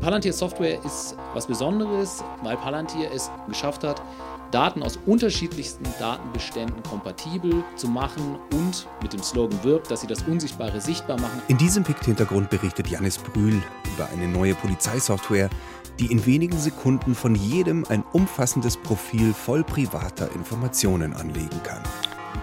Palantir Software ist was Besonderes, weil Palantir es geschafft hat, Daten aus unterschiedlichsten Datenbeständen kompatibel zu machen und mit dem Slogan wirbt, dass sie das Unsichtbare sichtbar machen. In diesem Pikt-Hintergrund berichtet Janis Brühl über eine neue Polizeisoftware, die in wenigen Sekunden von jedem ein umfassendes Profil voll privater Informationen anlegen kann.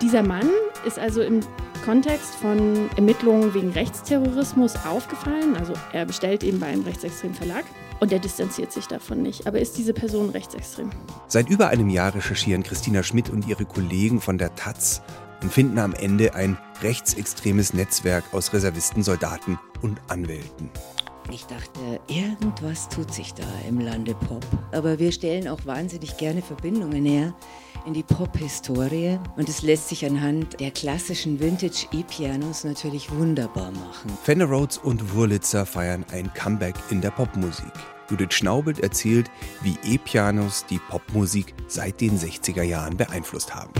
Dieser Mann ist also im Kontext von Ermittlungen wegen Rechtsterrorismus aufgefallen. Also er bestellt eben bei einem rechtsextremen Verlag und er distanziert sich davon nicht. Aber ist diese Person rechtsextrem? Seit über einem Jahr recherchieren Christina Schmidt und ihre Kollegen von der Taz und finden am Ende ein rechtsextremes Netzwerk aus Reservisten, Soldaten und Anwälten. Ich dachte, irgendwas tut sich da im Lande Pop. Aber wir stellen auch wahnsinnig gerne Verbindungen her in die Pop-Historie und es lässt sich anhand der klassischen Vintage-E-Pianos natürlich wunderbar machen. Fender Rhodes und Wurlitzer feiern ein Comeback in der Popmusik. Judith Schnaubelt erzählt, wie E-Pianos die Popmusik seit den 60er Jahren beeinflusst haben.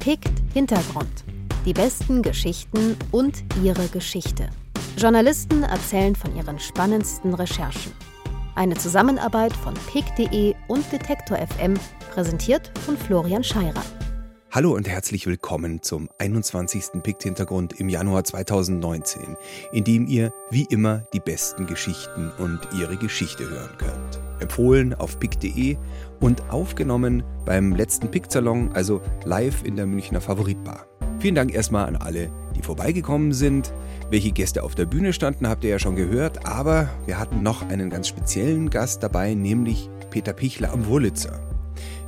Pickt Hintergrund. Die besten Geschichten und ihre Geschichte. Journalisten erzählen von ihren spannendsten Recherchen. Eine Zusammenarbeit von pick.de und Detektor FM, präsentiert von Florian Scheirer. Hallo und herzlich willkommen zum 21. Pikt-Hintergrund im Januar 2019, in dem ihr wie immer die besten Geschichten und ihre Geschichte hören könnt. Empfohlen auf pick.de und aufgenommen beim letzten Pick-Salon, also live in der Münchner Favoritbar. Vielen Dank erstmal an alle, die vorbeigekommen sind. Welche Gäste auf der Bühne standen, habt ihr ja schon gehört, aber wir hatten noch einen ganz speziellen Gast dabei, nämlich Peter Pichler am Wurlitzer.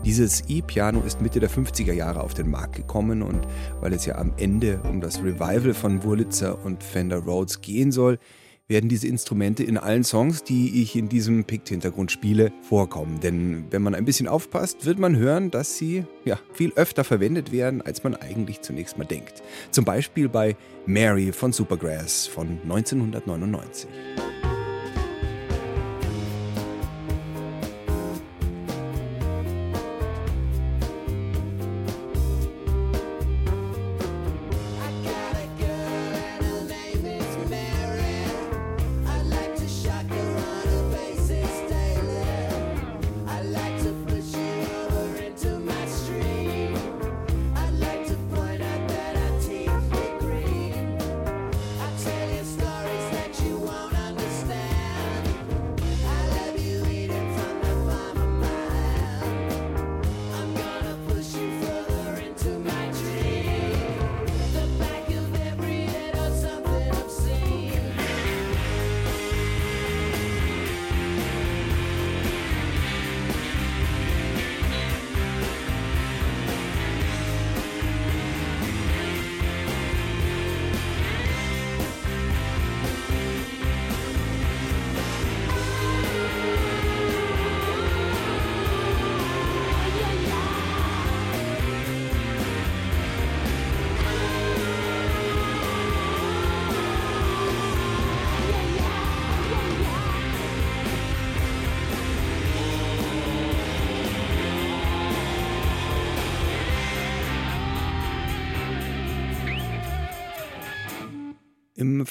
Dieses E-Piano ist Mitte der 50er Jahre auf den Markt gekommen und weil es ja am Ende um das Revival von Wurlitzer und Fender Rhodes gehen soll, werden diese Instrumente in allen Songs, die ich in diesem Pict-Hintergrund spiele, vorkommen. Denn wenn man ein bisschen aufpasst, wird man hören, dass sie ja, viel öfter verwendet werden, als man eigentlich zunächst mal denkt. Zum Beispiel bei Mary von Supergrass von 1999.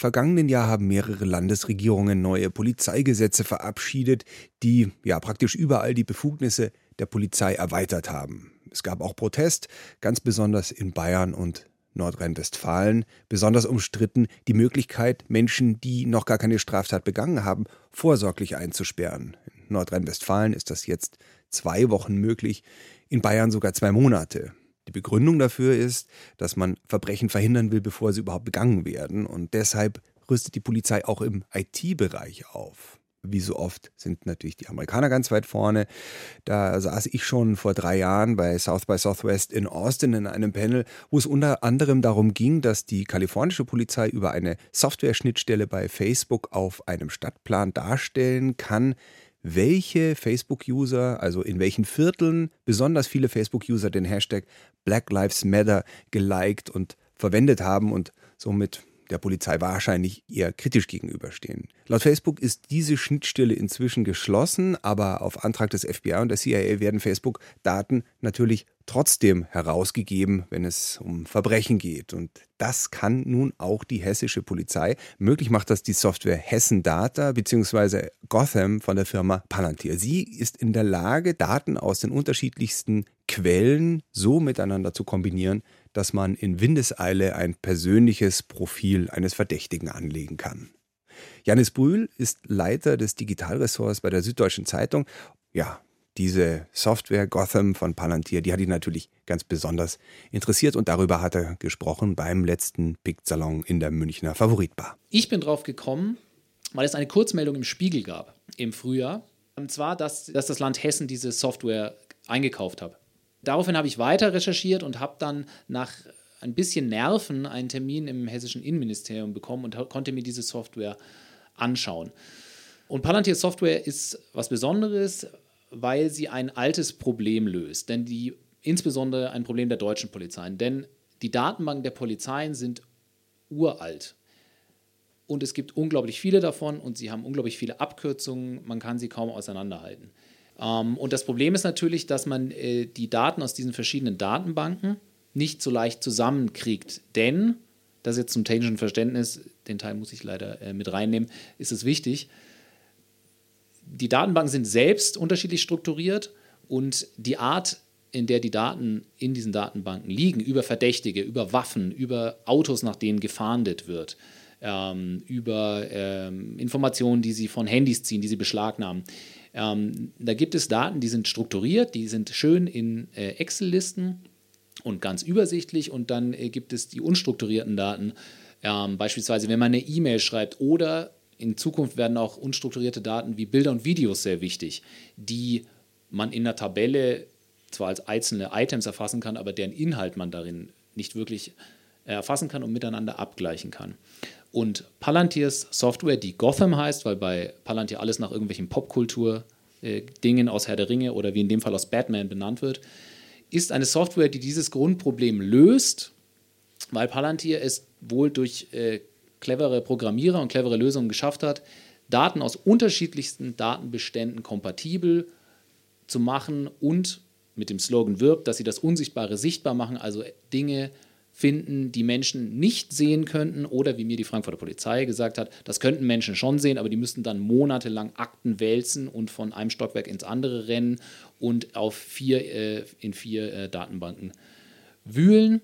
vergangenen Jahr haben mehrere Landesregierungen neue Polizeigesetze verabschiedet, die ja praktisch überall die Befugnisse der Polizei erweitert haben. Es gab auch Protest, ganz besonders in Bayern und Nordrhein-Westfalen, besonders umstritten die Möglichkeit, Menschen, die noch gar keine Straftat begangen haben, vorsorglich einzusperren. In Nordrhein-Westfalen ist das jetzt zwei Wochen möglich, in Bayern sogar zwei Monate. Die Begründung dafür ist, dass man Verbrechen verhindern will, bevor sie überhaupt begangen werden. Und deshalb rüstet die Polizei auch im IT-Bereich auf. Wie so oft sind natürlich die Amerikaner ganz weit vorne. Da saß ich schon vor drei Jahren bei South by Southwest in Austin in einem Panel, wo es unter anderem darum ging, dass die kalifornische Polizei über eine Software-Schnittstelle bei Facebook auf einem Stadtplan darstellen kann, welche Facebook-User, also in welchen Vierteln besonders viele Facebook-User den Hashtag Black Lives Matter geliked und verwendet haben und somit der Polizei wahrscheinlich eher kritisch gegenüberstehen. Laut Facebook ist diese Schnittstelle inzwischen geschlossen, aber auf Antrag des FBI und der CIA werden Facebook-Daten natürlich trotzdem herausgegeben, wenn es um Verbrechen geht. Und das kann nun auch die hessische Polizei. Möglich macht das die Software Hessen Data bzw. Gotham von der Firma Palantir. Sie ist in der Lage, Daten aus den unterschiedlichsten Quellen so miteinander zu kombinieren, dass man in Windeseile ein persönliches Profil eines Verdächtigen anlegen kann. Janis Brühl ist Leiter des Digitalressorts bei der Süddeutschen Zeitung. Ja, diese Software Gotham von Palantir, die hat ihn natürlich ganz besonders interessiert und darüber hat er gesprochen beim letzten Pick-Salon in der Münchner Favoritbar. Ich bin drauf gekommen, weil es eine Kurzmeldung im Spiegel gab im Frühjahr. Und zwar, dass, dass das Land Hessen diese Software eingekauft hat. Daraufhin habe ich weiter recherchiert und habe dann nach ein bisschen Nerven einen Termin im hessischen Innenministerium bekommen und konnte mir diese Software anschauen. Und Palantir Software ist was Besonderes, weil sie ein altes Problem löst, denn die insbesondere ein Problem der deutschen Polizeien, denn die Datenbanken der Polizeien sind uralt. Und es gibt unglaublich viele davon und sie haben unglaublich viele Abkürzungen, man kann sie kaum auseinanderhalten. Ähm, und das Problem ist natürlich, dass man äh, die Daten aus diesen verschiedenen Datenbanken nicht so leicht zusammenkriegt. Denn, das jetzt zum technischen Verständnis, den Teil muss ich leider äh, mit reinnehmen, ist es wichtig, die Datenbanken sind selbst unterschiedlich strukturiert und die Art, in der die Daten in diesen Datenbanken liegen, über Verdächtige, über Waffen, über Autos, nach denen gefahndet wird, ähm, über ähm, Informationen, die sie von Handys ziehen, die sie beschlagnahmen, ähm, da gibt es Daten, die sind strukturiert, die sind schön in äh, Excel-Listen und ganz übersichtlich. Und dann äh, gibt es die unstrukturierten Daten, ähm, beispielsweise wenn man eine E-Mail schreibt oder in Zukunft werden auch unstrukturierte Daten wie Bilder und Videos sehr wichtig, die man in der Tabelle zwar als einzelne Items erfassen kann, aber deren Inhalt man darin nicht wirklich erfassen kann und miteinander abgleichen kann. Und Palantirs Software, die Gotham heißt, weil bei Palantir alles nach irgendwelchen Popkultur-Dingen aus Herr der Ringe oder wie in dem Fall aus Batman benannt wird, ist eine Software, die dieses Grundproblem löst, weil Palantir es wohl durch äh, clevere Programmierer und clevere Lösungen geschafft hat, Daten aus unterschiedlichsten Datenbeständen kompatibel zu machen und mit dem Slogan wirbt, dass sie das Unsichtbare sichtbar machen, also Dinge finden, die Menschen nicht sehen könnten oder wie mir die Frankfurter Polizei gesagt hat, das könnten Menschen schon sehen, aber die müssten dann monatelang Akten wälzen und von einem Stockwerk ins andere rennen und auf vier, äh, in vier äh, Datenbanken wühlen.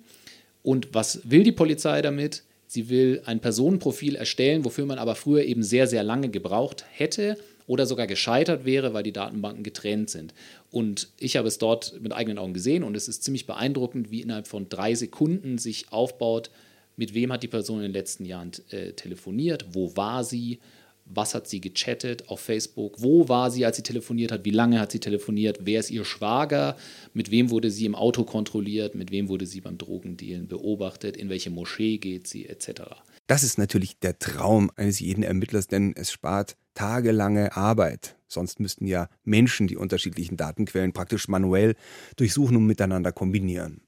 Und was will die Polizei damit? Sie will ein Personenprofil erstellen, wofür man aber früher eben sehr, sehr lange gebraucht hätte oder sogar gescheitert wäre, weil die Datenbanken getrennt sind. Und ich habe es dort mit eigenen Augen gesehen und es ist ziemlich beeindruckend, wie innerhalb von drei Sekunden sich aufbaut, mit wem hat die Person in den letzten Jahren äh, telefoniert, wo war sie, was hat sie gechattet auf Facebook, wo war sie, als sie telefoniert hat, wie lange hat sie telefoniert, wer ist ihr Schwager, mit wem wurde sie im Auto kontrolliert, mit wem wurde sie beim Drogendealen beobachtet, in welche Moschee geht sie, etc. Das ist natürlich der Traum eines jeden Ermittlers, denn es spart tagelange Arbeit. Sonst müssten ja Menschen die unterschiedlichen Datenquellen praktisch manuell durchsuchen und miteinander kombinieren.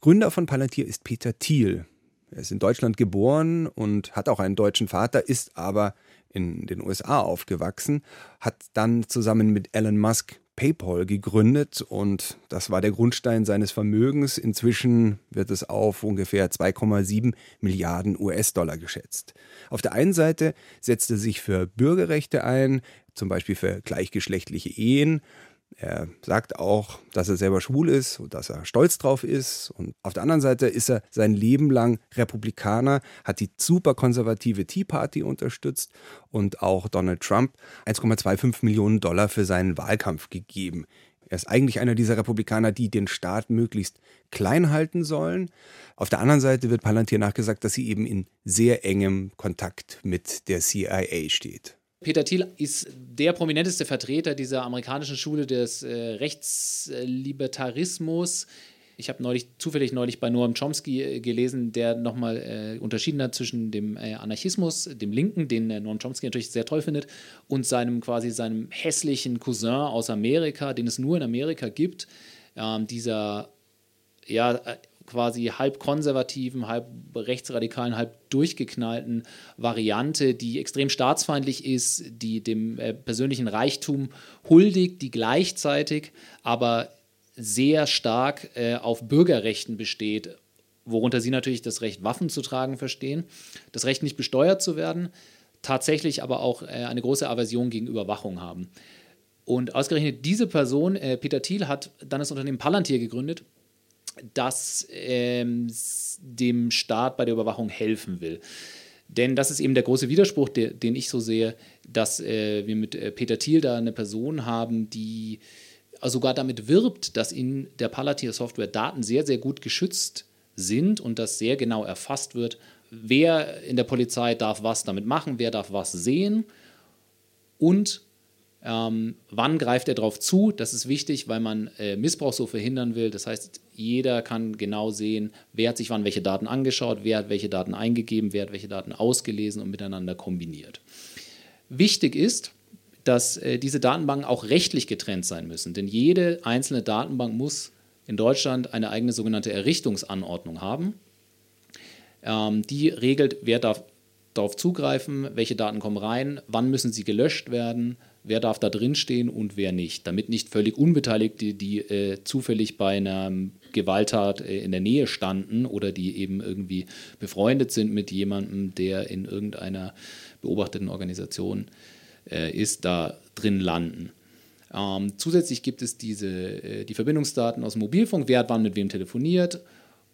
Gründer von Palantir ist Peter Thiel. Er ist in Deutschland geboren und hat auch einen deutschen Vater, ist aber in den USA aufgewachsen, hat dann zusammen mit Elon Musk PayPal gegründet und das war der Grundstein seines Vermögens. Inzwischen wird es auf ungefähr 2,7 Milliarden US-Dollar geschätzt. Auf der einen Seite setzt er sich für Bürgerrechte ein, zum Beispiel für gleichgeschlechtliche Ehen er sagt auch, dass er selber schwul ist und dass er stolz drauf ist. Und auf der anderen Seite ist er sein Leben lang Republikaner, hat die super konservative Tea Party unterstützt und auch Donald Trump 1,25 Millionen Dollar für seinen Wahlkampf gegeben. Er ist eigentlich einer dieser Republikaner, die den Staat möglichst klein halten sollen. Auf der anderen Seite wird Palantir nachgesagt, dass sie eben in sehr engem Kontakt mit der CIA steht. Peter Thiel ist der prominenteste Vertreter dieser amerikanischen Schule des äh, Rechtslibertarismus. Ich habe neulich, zufällig neulich bei Noam Chomsky äh, gelesen, der nochmal äh, unterschieden hat zwischen dem äh, Anarchismus, dem Linken, den äh, Noam Chomsky natürlich sehr toll findet, und seinem quasi seinem hässlichen Cousin aus Amerika, den es nur in Amerika gibt. Ähm, dieser ja, äh, quasi halb konservativen, halb rechtsradikalen, halb durchgeknallten Variante, die extrem staatsfeindlich ist, die dem äh, persönlichen Reichtum huldigt, die gleichzeitig aber sehr stark äh, auf Bürgerrechten besteht, worunter sie natürlich das Recht, Waffen zu tragen, verstehen, das Recht, nicht besteuert zu werden, tatsächlich aber auch äh, eine große Aversion gegen Überwachung haben. Und ausgerechnet diese Person, äh, Peter Thiel, hat dann das Unternehmen Palantir gegründet, das ähm, dem Staat bei der Überwachung helfen will. Denn das ist eben der große Widerspruch, der, den ich so sehe, dass äh, wir mit äh, Peter Thiel da eine Person haben, die sogar damit wirbt, dass in der Palantir-Software Daten sehr, sehr gut geschützt sind und das sehr genau erfasst wird, wer in der Polizei darf was damit machen, wer darf was sehen und ähm, wann greift er darauf zu? Das ist wichtig, weil man äh, Missbrauch so verhindern will. Das heißt, jeder kann genau sehen, wer hat sich wann welche Daten angeschaut, wer hat welche Daten eingegeben, wer hat welche Daten ausgelesen und miteinander kombiniert. Wichtig ist, dass äh, diese Datenbanken auch rechtlich getrennt sein müssen, denn jede einzelne Datenbank muss in Deutschland eine eigene sogenannte Errichtungsanordnung haben. Ähm, die regelt, wer darf darauf zugreifen, welche Daten kommen rein, wann müssen sie gelöscht werden, wer darf da drin stehen und wer nicht, damit nicht völlig Unbeteiligte, die äh, zufällig bei einer Gewalttat äh, in der Nähe standen oder die eben irgendwie befreundet sind mit jemandem, der in irgendeiner beobachteten Organisation äh, ist, da drin landen. Ähm, zusätzlich gibt es diese, äh, die Verbindungsdaten aus dem Mobilfunk, wer hat wann mit wem telefoniert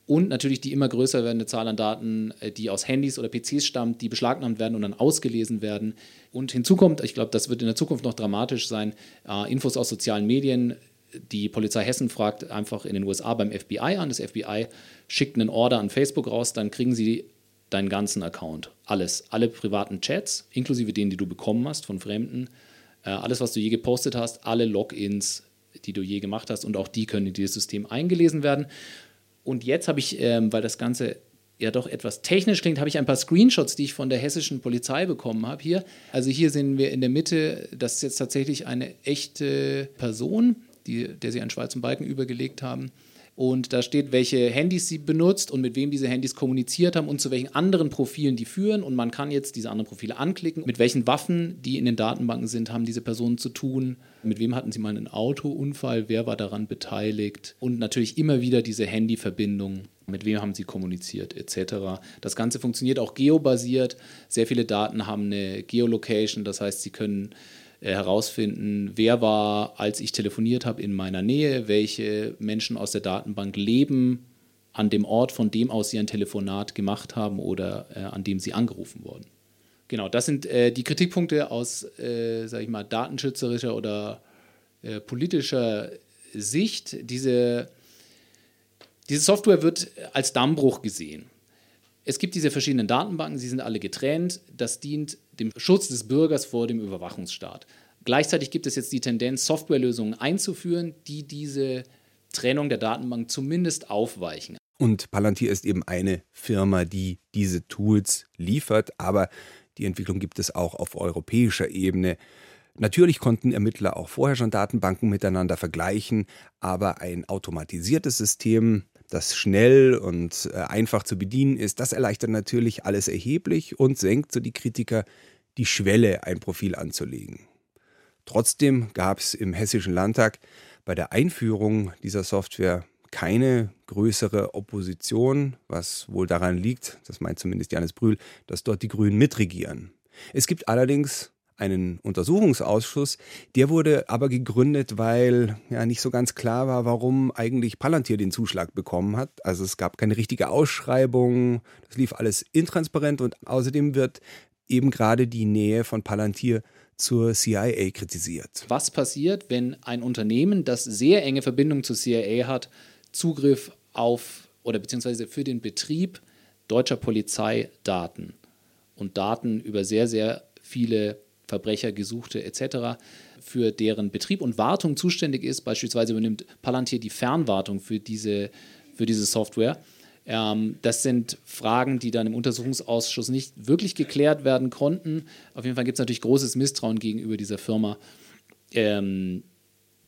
und natürlich die immer größer werdende Zahl an Daten, äh, die aus Handys oder PCs stammt, die beschlagnahmt werden und dann ausgelesen werden. Und hinzu kommt, ich glaube, das wird in der Zukunft noch dramatisch sein, äh, Infos aus sozialen Medien. Die Polizei Hessen fragt einfach in den USA beim FBI an. Das FBI schickt einen Order an Facebook raus, dann kriegen sie deinen ganzen Account. Alles. Alle privaten Chats, inklusive denen, die du bekommen hast von Fremden. Äh, alles, was du je gepostet hast, alle Logins, die du je gemacht hast und auch die können in dieses System eingelesen werden. Und jetzt habe ich, ähm, weil das Ganze ja doch etwas technisch klingt, habe ich ein paar Screenshots, die ich von der hessischen Polizei bekommen habe hier. Also hier sehen wir in der Mitte, das ist jetzt tatsächlich eine echte Person, die, der sie einen schwarzen Balken übergelegt haben. Und da steht, welche Handys sie benutzt und mit wem diese Handys kommuniziert haben und zu welchen anderen Profilen die führen. Und man kann jetzt diese anderen Profile anklicken. Mit welchen Waffen, die in den Datenbanken sind, haben diese Personen zu tun. Mit wem hatten sie mal einen Autounfall? Wer war daran beteiligt? Und natürlich immer wieder diese Handyverbindung. Mit wem haben sie kommuniziert, etc. Das Ganze funktioniert auch geobasiert. Sehr viele Daten haben eine Geolocation, das heißt, sie können äh, herausfinden, wer war, als ich telefoniert habe, in meiner Nähe, welche Menschen aus der Datenbank leben an dem Ort, von dem aus sie ein Telefonat gemacht haben oder äh, an dem sie angerufen wurden. Genau, das sind äh, die Kritikpunkte aus, äh, sage ich mal, datenschützerischer oder äh, politischer Sicht. Diese, diese Software wird als Dammbruch gesehen. Es gibt diese verschiedenen Datenbanken, sie sind alle getrennt. Das dient dem Schutz des Bürgers vor dem Überwachungsstaat. Gleichzeitig gibt es jetzt die Tendenz, Softwarelösungen einzuführen, die diese Trennung der Datenbank zumindest aufweichen. Und Palantir ist eben eine Firma, die diese Tools liefert, aber die Entwicklung gibt es auch auf europäischer Ebene. Natürlich konnten Ermittler auch vorher schon Datenbanken miteinander vergleichen, aber ein automatisiertes System das schnell und äh, einfach zu bedienen ist, das erleichtert natürlich alles erheblich und senkt, so die Kritiker, die Schwelle, ein Profil anzulegen. Trotzdem gab es im Hessischen Landtag bei der Einführung dieser Software keine größere Opposition, was wohl daran liegt, das meint zumindest Janis Brühl, dass dort die Grünen mitregieren. Es gibt allerdings einen Untersuchungsausschuss. Der wurde aber gegründet, weil ja nicht so ganz klar war, warum eigentlich Palantir den Zuschlag bekommen hat. Also es gab keine richtige Ausschreibung, das lief alles intransparent und außerdem wird eben gerade die Nähe von Palantir zur CIA kritisiert. Was passiert, wenn ein Unternehmen, das sehr enge Verbindung zur CIA hat, Zugriff auf oder beziehungsweise für den Betrieb deutscher Polizeidaten und Daten über sehr, sehr viele Verbrecher, Gesuchte etc. für deren Betrieb und Wartung zuständig ist. Beispielsweise übernimmt Palantir die Fernwartung für diese, für diese Software. Ähm, das sind Fragen, die dann im Untersuchungsausschuss nicht wirklich geklärt werden konnten. Auf jeden Fall gibt es natürlich großes Misstrauen gegenüber dieser Firma. Ähm,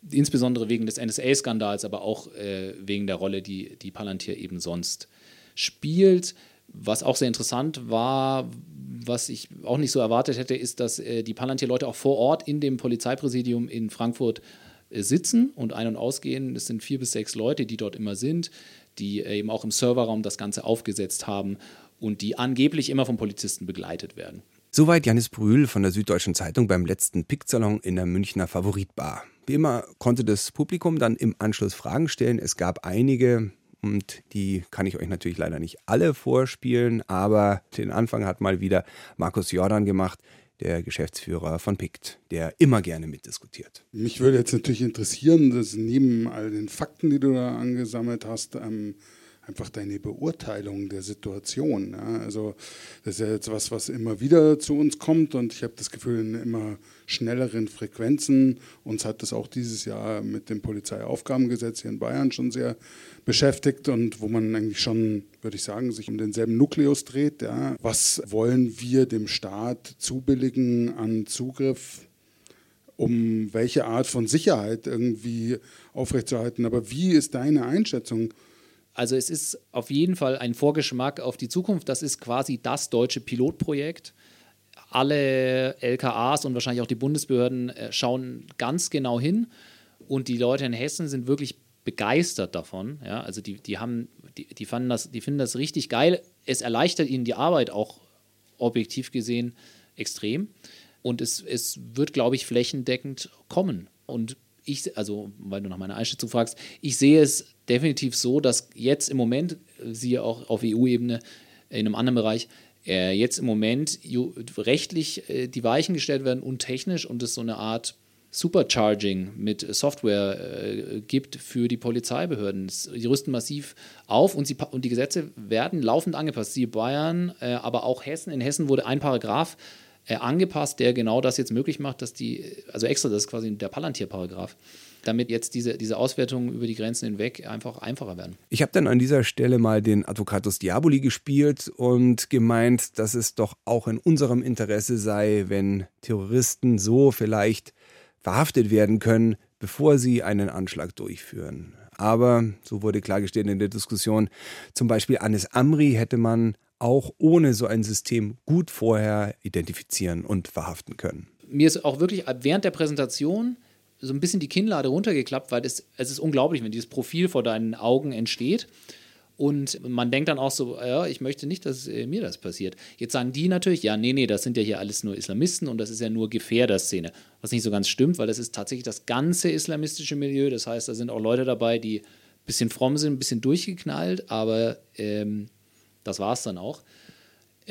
insbesondere wegen des NSA-Skandals, aber auch äh, wegen der Rolle, die, die Palantir eben sonst spielt. Was auch sehr interessant war, was ich auch nicht so erwartet hätte, ist, dass äh, die Palantir-Leute auch vor Ort in dem Polizeipräsidium in Frankfurt äh, sitzen und ein- und ausgehen. Es sind vier bis sechs Leute, die dort immer sind, die äh, eben auch im Serverraum das Ganze aufgesetzt haben und die angeblich immer vom Polizisten begleitet werden. Soweit Janis Brühl von der Süddeutschen Zeitung beim letzten Picksalon in der Münchner Favoritbar. Wie immer konnte das Publikum dann im Anschluss Fragen stellen. Es gab einige, und die kann ich euch natürlich leider nicht alle vorspielen, aber den Anfang hat mal wieder Markus Jordan gemacht, der Geschäftsführer von PICT, der immer gerne mitdiskutiert. Mich würde jetzt natürlich interessieren, dass neben all den Fakten, die du da angesammelt hast, ähm, einfach deine Beurteilung der Situation. Ja? Also das ist ja jetzt was, was immer wieder zu uns kommt und ich habe das Gefühl, in immer schnelleren Frequenzen. Uns hat das auch dieses Jahr mit dem Polizeiaufgabengesetz hier in Bayern schon sehr beschäftigt und wo man eigentlich schon, würde ich sagen, sich um denselben Nukleus dreht. Ja? Was wollen wir dem Staat zubilligen an Zugriff? um welche Art von Sicherheit irgendwie aufrechtzuerhalten. Aber wie ist deine Einschätzung? Also es ist auf jeden Fall ein Vorgeschmack auf die Zukunft. Das ist quasi das deutsche Pilotprojekt. Alle LKAs und wahrscheinlich auch die Bundesbehörden äh, schauen ganz genau hin und die Leute in Hessen sind wirklich begeistert davon. Ja? Also die, die, haben, die, die, fanden das, die finden das richtig geil. Es erleichtert ihnen die Arbeit auch objektiv gesehen extrem. Und es, es wird, glaube ich, flächendeckend kommen. Und ich, also weil du nach meiner Einschätzung fragst, ich sehe es definitiv so, dass jetzt im Moment, siehe auch auf EU-Ebene, in einem anderen Bereich, äh, jetzt im Moment rechtlich äh, die Weichen gestellt werden und technisch und es so eine Art Supercharging mit Software äh, gibt für die Polizeibehörden. Sie rüsten massiv auf und, sie, und die Gesetze werden laufend angepasst. Sie Bayern, äh, aber auch Hessen. In Hessen wurde ein Paragraph äh, angepasst, der genau das jetzt möglich macht, dass die, also extra, das ist quasi der Palantir-Paragraph, damit jetzt diese, diese Auswertungen über die Grenzen hinweg einfach einfacher werden. Ich habe dann an dieser Stelle mal den Advocatus Diaboli gespielt und gemeint, dass es doch auch in unserem Interesse sei, wenn Terroristen so vielleicht verhaftet werden können, bevor sie einen Anschlag durchführen. Aber, so wurde klargestellt in der Diskussion, zum Beispiel Anis Amri hätte man auch ohne so ein System gut vorher identifizieren und verhaften können. Mir ist auch wirklich während der Präsentation so ein bisschen die Kinnlade runtergeklappt, weil es, es ist unglaublich, wenn dieses Profil vor deinen Augen entsteht. Und man denkt dann auch so, ja, ich möchte nicht, dass äh, mir das passiert. Jetzt sagen die natürlich, ja, nee, nee, das sind ja hier alles nur Islamisten und das ist ja nur Gefährderszene. Was nicht so ganz stimmt, weil das ist tatsächlich das ganze islamistische Milieu. Das heißt, da sind auch Leute dabei, die ein bisschen fromm sind, ein bisschen durchgeknallt, aber ähm, das war es dann auch.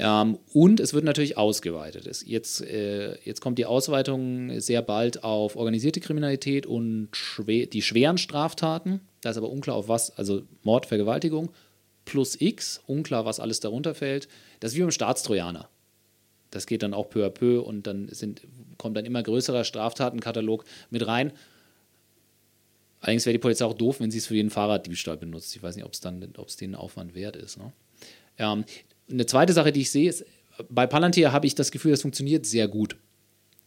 Ähm, und es wird natürlich ausgeweitet. Es, jetzt, äh, jetzt kommt die Ausweitung sehr bald auf organisierte Kriminalität und schwer, die schweren Straftaten. Da ist aber unklar, auf was, also Mord, Vergewaltigung plus X, unklar, was alles darunter fällt. Das ist wie beim Staatstrojaner. Das geht dann auch peu à peu und dann sind, kommt ein immer größerer Straftatenkatalog mit rein. Allerdings wäre die Polizei auch doof, wenn sie es für jeden Fahrraddiebstahl benutzt. Ich weiß nicht, ob es ob es den Aufwand wert ist. Ne? Ähm, eine zweite Sache, die ich sehe, ist, bei Palantir habe ich das Gefühl, das funktioniert sehr gut.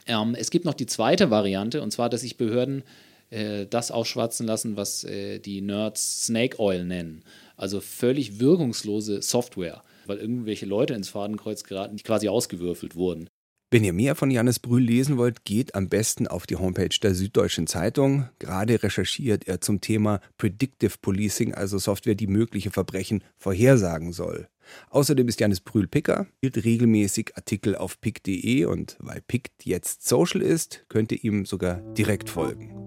Ähm, es gibt noch die zweite Variante, und zwar, dass sich Behörden äh, das aufschwatzen lassen, was äh, die Nerds Snake Oil nennen. Also völlig wirkungslose Software, weil irgendwelche Leute ins Fadenkreuz geraten, die quasi ausgewürfelt wurden. Wenn ihr mehr von Janis Brühl lesen wollt, geht am besten auf die Homepage der Süddeutschen Zeitung. Gerade recherchiert er zum Thema Predictive Policing, also Software, die mögliche Verbrechen vorhersagen soll. Außerdem ist Janis Brühl Picker, hielt regelmäßig Artikel auf pick.de und weil Pick jetzt Social ist, könnt ihr ihm sogar direkt folgen.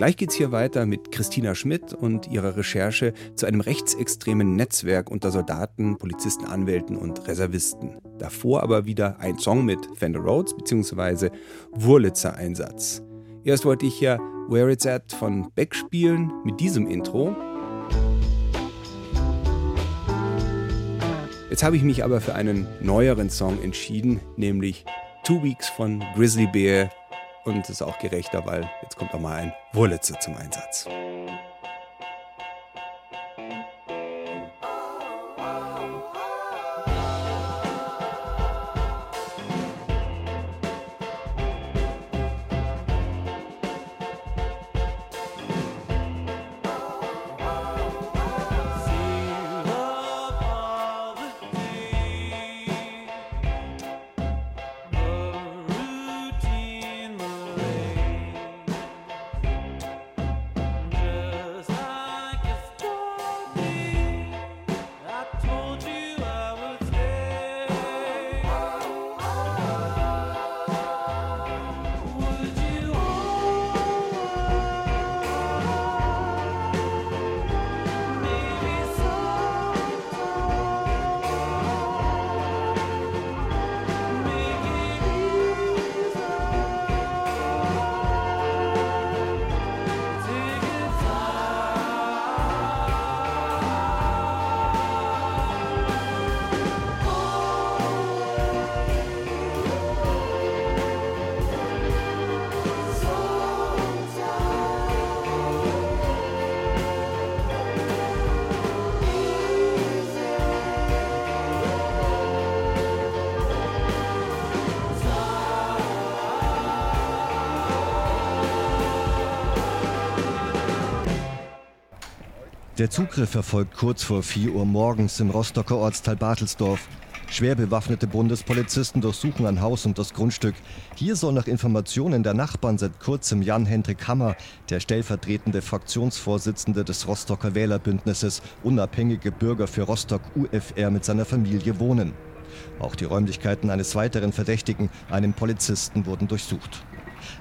Gleich geht's hier weiter mit Christina Schmidt und ihrer Recherche zu einem rechtsextremen Netzwerk unter Soldaten, Polizisten, Anwälten und Reservisten. Davor aber wieder ein Song mit Fender Rhodes bzw. Wurlitzer Einsatz. Erst wollte ich ja Where It's At von Beck spielen mit diesem Intro. Jetzt habe ich mich aber für einen neueren Song entschieden, nämlich Two Weeks von Grizzly Bear und ist auch gerechter, weil jetzt kommt auch mal ein Wurlitzer zum Einsatz. Der Zugriff erfolgt kurz vor 4 Uhr morgens im Rostocker Ortsteil Bartelsdorf. Schwer bewaffnete Bundespolizisten durchsuchen ein Haus und das Grundstück. Hier soll nach Informationen der Nachbarn seit kurzem Jan-Hendrik Hammer, der stellvertretende Fraktionsvorsitzende des Rostocker Wählerbündnisses Unabhängige Bürger für Rostock UFR mit seiner Familie wohnen. Auch die Räumlichkeiten eines weiteren Verdächtigen, einem Polizisten, wurden durchsucht.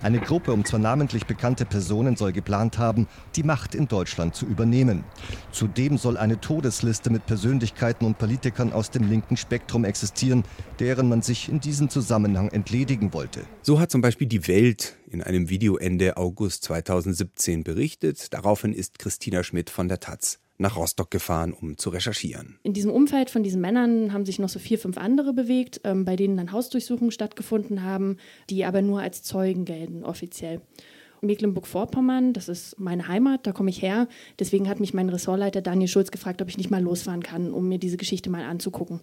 Eine Gruppe um zwar namentlich bekannte Personen soll geplant haben, die Macht in Deutschland zu übernehmen. Zudem soll eine Todesliste mit Persönlichkeiten und Politikern aus dem linken Spektrum existieren, deren man sich in diesem Zusammenhang entledigen wollte. So hat zum Beispiel die Welt in einem Video Ende August 2017 berichtet. Daraufhin ist Christina Schmidt von der Taz nach Rostock gefahren, um zu recherchieren. In diesem Umfeld von diesen Männern haben sich noch so vier, fünf andere bewegt, ähm, bei denen dann Hausdurchsuchungen stattgefunden haben, die aber nur als Zeugen gelten, offiziell. Mecklenburg-Vorpommern, das ist meine Heimat, da komme ich her. Deswegen hat mich mein Ressortleiter Daniel Schulz gefragt, ob ich nicht mal losfahren kann, um mir diese Geschichte mal anzugucken.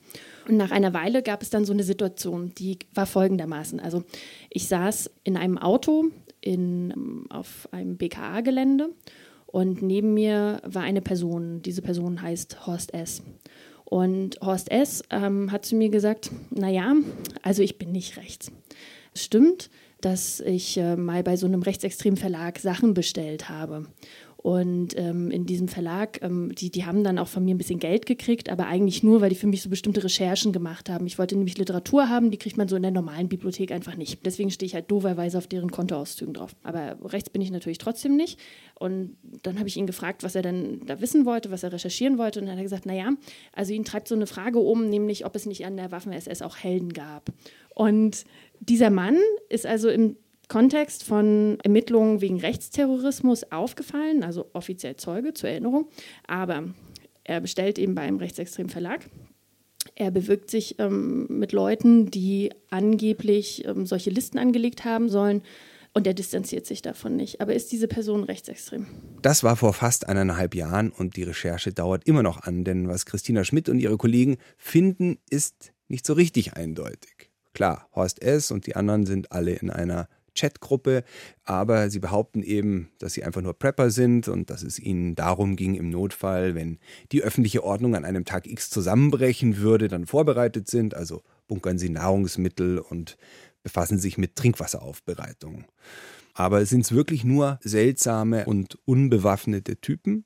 Und nach einer Weile gab es dann so eine Situation, die war folgendermaßen. Also ich saß in einem Auto in, auf einem BKA-Gelände und neben mir war eine Person. Diese Person heißt Horst S. Und Horst S. Ähm, hat zu mir gesagt, naja, also ich bin nicht rechts. Es stimmt, dass ich äh, mal bei so einem rechtsextremen Verlag Sachen bestellt habe. Und ähm, in diesem Verlag, ähm, die, die haben dann auch von mir ein bisschen Geld gekriegt, aber eigentlich nur, weil die für mich so bestimmte Recherchen gemacht haben. Ich wollte nämlich Literatur haben, die kriegt man so in der normalen Bibliothek einfach nicht. Deswegen stehe ich halt doverweise auf deren Kontoauszügen drauf. Aber rechts bin ich natürlich trotzdem nicht. Und dann habe ich ihn gefragt, was er denn da wissen wollte, was er recherchieren wollte. Und dann hat er gesagt, naja, also ihn treibt so eine Frage um, nämlich ob es nicht an der Waffen-SS auch Helden gab. Und dieser Mann ist also im Kontext von Ermittlungen wegen Rechtsterrorismus aufgefallen, also offiziell Zeuge zur Erinnerung. Aber er bestellt eben bei einem rechtsextremen Verlag. Er bewirkt sich ähm, mit Leuten, die angeblich ähm, solche Listen angelegt haben sollen. Und er distanziert sich davon nicht. Aber ist diese Person rechtsextrem? Das war vor fast eineinhalb Jahren und die Recherche dauert immer noch an, denn was Christina Schmidt und ihre Kollegen finden, ist nicht so richtig eindeutig. Klar, Horst S. und die anderen sind alle in einer Chatgruppe, aber sie behaupten eben, dass sie einfach nur Prepper sind und dass es ihnen darum ging, im Notfall, wenn die öffentliche Ordnung an einem Tag X zusammenbrechen würde, dann vorbereitet sind, also bunkern sie Nahrungsmittel und befassen sich mit Trinkwasseraufbereitung. Aber sind es wirklich nur seltsame und unbewaffnete Typen?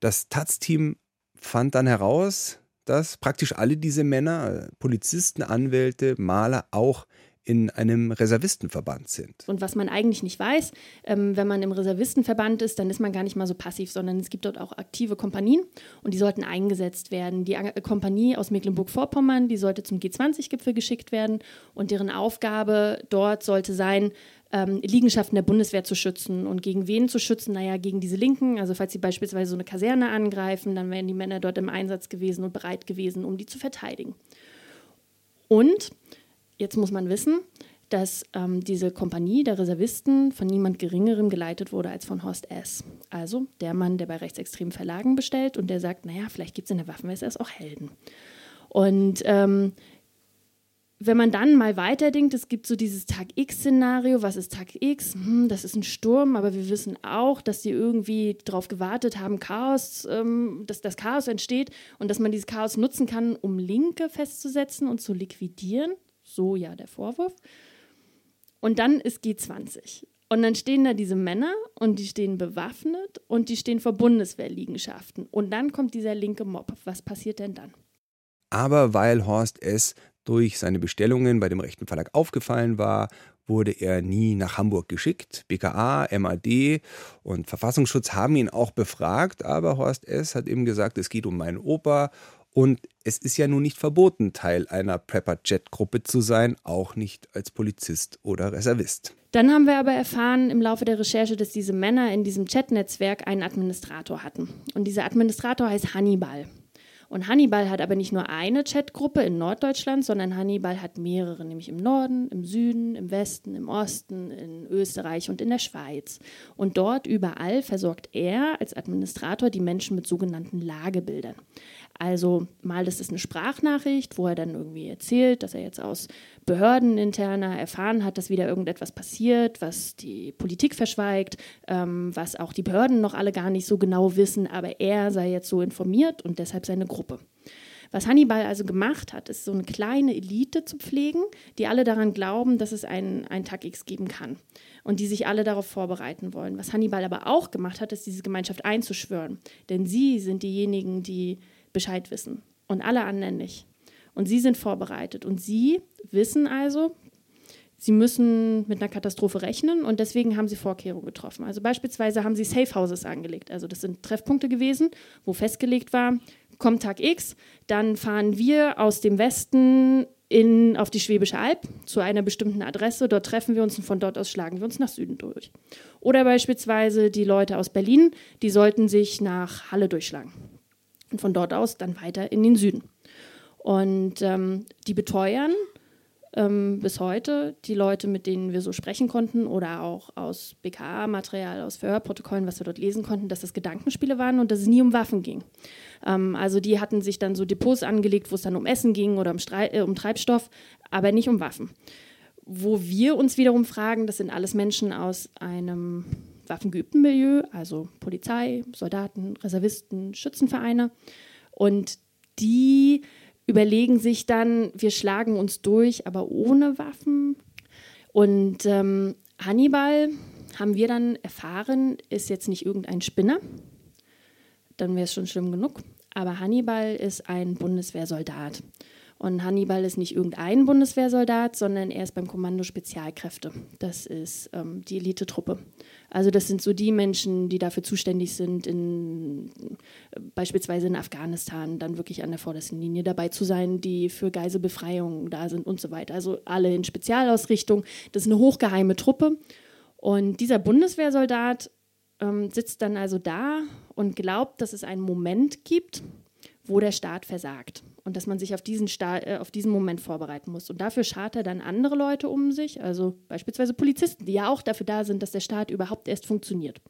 Das Taz-Team fand dann heraus, dass praktisch alle diese Männer, Polizisten, Anwälte, Maler auch in einem Reservistenverband sind. Und was man eigentlich nicht weiß, ähm, wenn man im Reservistenverband ist, dann ist man gar nicht mal so passiv, sondern es gibt dort auch aktive Kompanien und die sollten eingesetzt werden. Die Kompanie aus Mecklenburg-Vorpommern, die sollte zum G20-Gipfel geschickt werden und deren Aufgabe dort sollte sein, ähm, Liegenschaften der Bundeswehr zu schützen. Und gegen wen zu schützen? Naja, gegen diese Linken. Also falls sie beispielsweise so eine Kaserne angreifen, dann wären die Männer dort im Einsatz gewesen und bereit gewesen, um die zu verteidigen. Und Jetzt muss man wissen, dass ähm, diese Kompanie der Reservisten von niemand Geringerem geleitet wurde als von Horst S. Also der Mann, der bei rechtsextremen Verlagen bestellt und der sagt, naja, vielleicht gibt es in der Waffen-SS auch Helden. Und ähm, wenn man dann mal weiterdenkt, es gibt so dieses Tag X-Szenario, was ist Tag X? Hm, das ist ein Sturm, aber wir wissen auch, dass die irgendwie darauf gewartet haben, Chaos, ähm, dass das Chaos entsteht und dass man dieses Chaos nutzen kann, um Linke festzusetzen und zu liquidieren so ja der Vorwurf. Und dann ist G20. Und dann stehen da diese Männer und die stehen bewaffnet und die stehen vor Bundeswehrliegenschaften. Und dann kommt dieser linke Mob. Was passiert denn dann? Aber weil Horst S. durch seine Bestellungen bei dem rechten Verlag aufgefallen war, wurde er nie nach Hamburg geschickt. BKA, MAD und Verfassungsschutz haben ihn auch befragt, aber Horst S. hat eben gesagt, es geht um meinen Opa und es ist ja nun nicht verboten, Teil einer Prepper-Jet-Gruppe zu sein, auch nicht als Polizist oder Reservist. Dann haben wir aber erfahren im Laufe der Recherche, dass diese Männer in diesem Chat-Netzwerk einen Administrator hatten. Und dieser Administrator heißt Hannibal. Und Hannibal hat aber nicht nur eine Chatgruppe in Norddeutschland, sondern Hannibal hat mehrere, nämlich im Norden, im Süden, im Westen, im Osten, in Österreich und in der Schweiz. Und dort überall versorgt er als Administrator die Menschen mit sogenannten Lagebildern. Also mal das ist eine Sprachnachricht, wo er dann irgendwie erzählt, dass er jetzt aus Behördeninterner erfahren hat, dass wieder irgendetwas passiert, was die Politik verschweigt, ähm, was auch die Behörden noch alle gar nicht so genau wissen, aber er sei jetzt so informiert und deshalb seine Gruppe. Was Hannibal also gemacht hat, ist so eine kleine Elite zu pflegen, die alle daran glauben, dass es einen, einen Tag X geben kann und die sich alle darauf vorbereiten wollen. Was Hannibal aber auch gemacht hat, ist diese Gemeinschaft einzuschwören. Denn sie sind diejenigen, die Bescheid wissen und alle anderen nicht. Und sie sind vorbereitet und sie wissen also, sie müssen mit einer Katastrophe rechnen und deswegen haben sie Vorkehrungen getroffen. Also beispielsweise haben sie Safe Houses angelegt. Also das sind Treffpunkte gewesen, wo festgelegt war, kommt Tag X, dann fahren wir aus dem Westen in, auf die Schwäbische Alb zu einer bestimmten Adresse. Dort treffen wir uns und von dort aus schlagen wir uns nach Süden durch. Oder beispielsweise die Leute aus Berlin, die sollten sich nach Halle durchschlagen. Und von dort aus dann weiter in den Süden. Und ähm, die beteuern ähm, bis heute die Leute, mit denen wir so sprechen konnten oder auch aus BKA-Material, aus Verhörprotokollen, was wir dort lesen konnten, dass das Gedankenspiele waren und dass es nie um Waffen ging. Ähm, also die hatten sich dann so Depots angelegt, wo es dann um Essen ging oder um, Strei äh, um Treibstoff, aber nicht um Waffen. Wo wir uns wiederum fragen, das sind alles Menschen aus einem waffengeübten Milieu, also Polizei, Soldaten, Reservisten, Schützenvereine. Und die überlegen sich dann, wir schlagen uns durch, aber ohne Waffen. Und ähm, Hannibal, haben wir dann erfahren, ist jetzt nicht irgendein Spinner, dann wäre es schon schlimm genug. Aber Hannibal ist ein Bundeswehrsoldat. Und Hannibal ist nicht irgendein Bundeswehrsoldat, sondern er ist beim Kommando Spezialkräfte. Das ist ähm, die Elitetruppe. Also das sind so die Menschen, die dafür zuständig sind, in, beispielsweise in Afghanistan dann wirklich an der vordersten Linie dabei zu sein, die für Geiselbefreiung da sind und so weiter. Also alle in Spezialausrichtung. Das ist eine hochgeheime Truppe. Und dieser Bundeswehrsoldat ähm, sitzt dann also da und glaubt, dass es einen Moment gibt, wo der Staat versagt und dass man sich auf diesen, Staat, äh, auf diesen Moment vorbereiten muss. Und dafür schart er dann andere Leute um sich, also beispielsweise Polizisten, die ja auch dafür da sind, dass der Staat überhaupt erst funktioniert.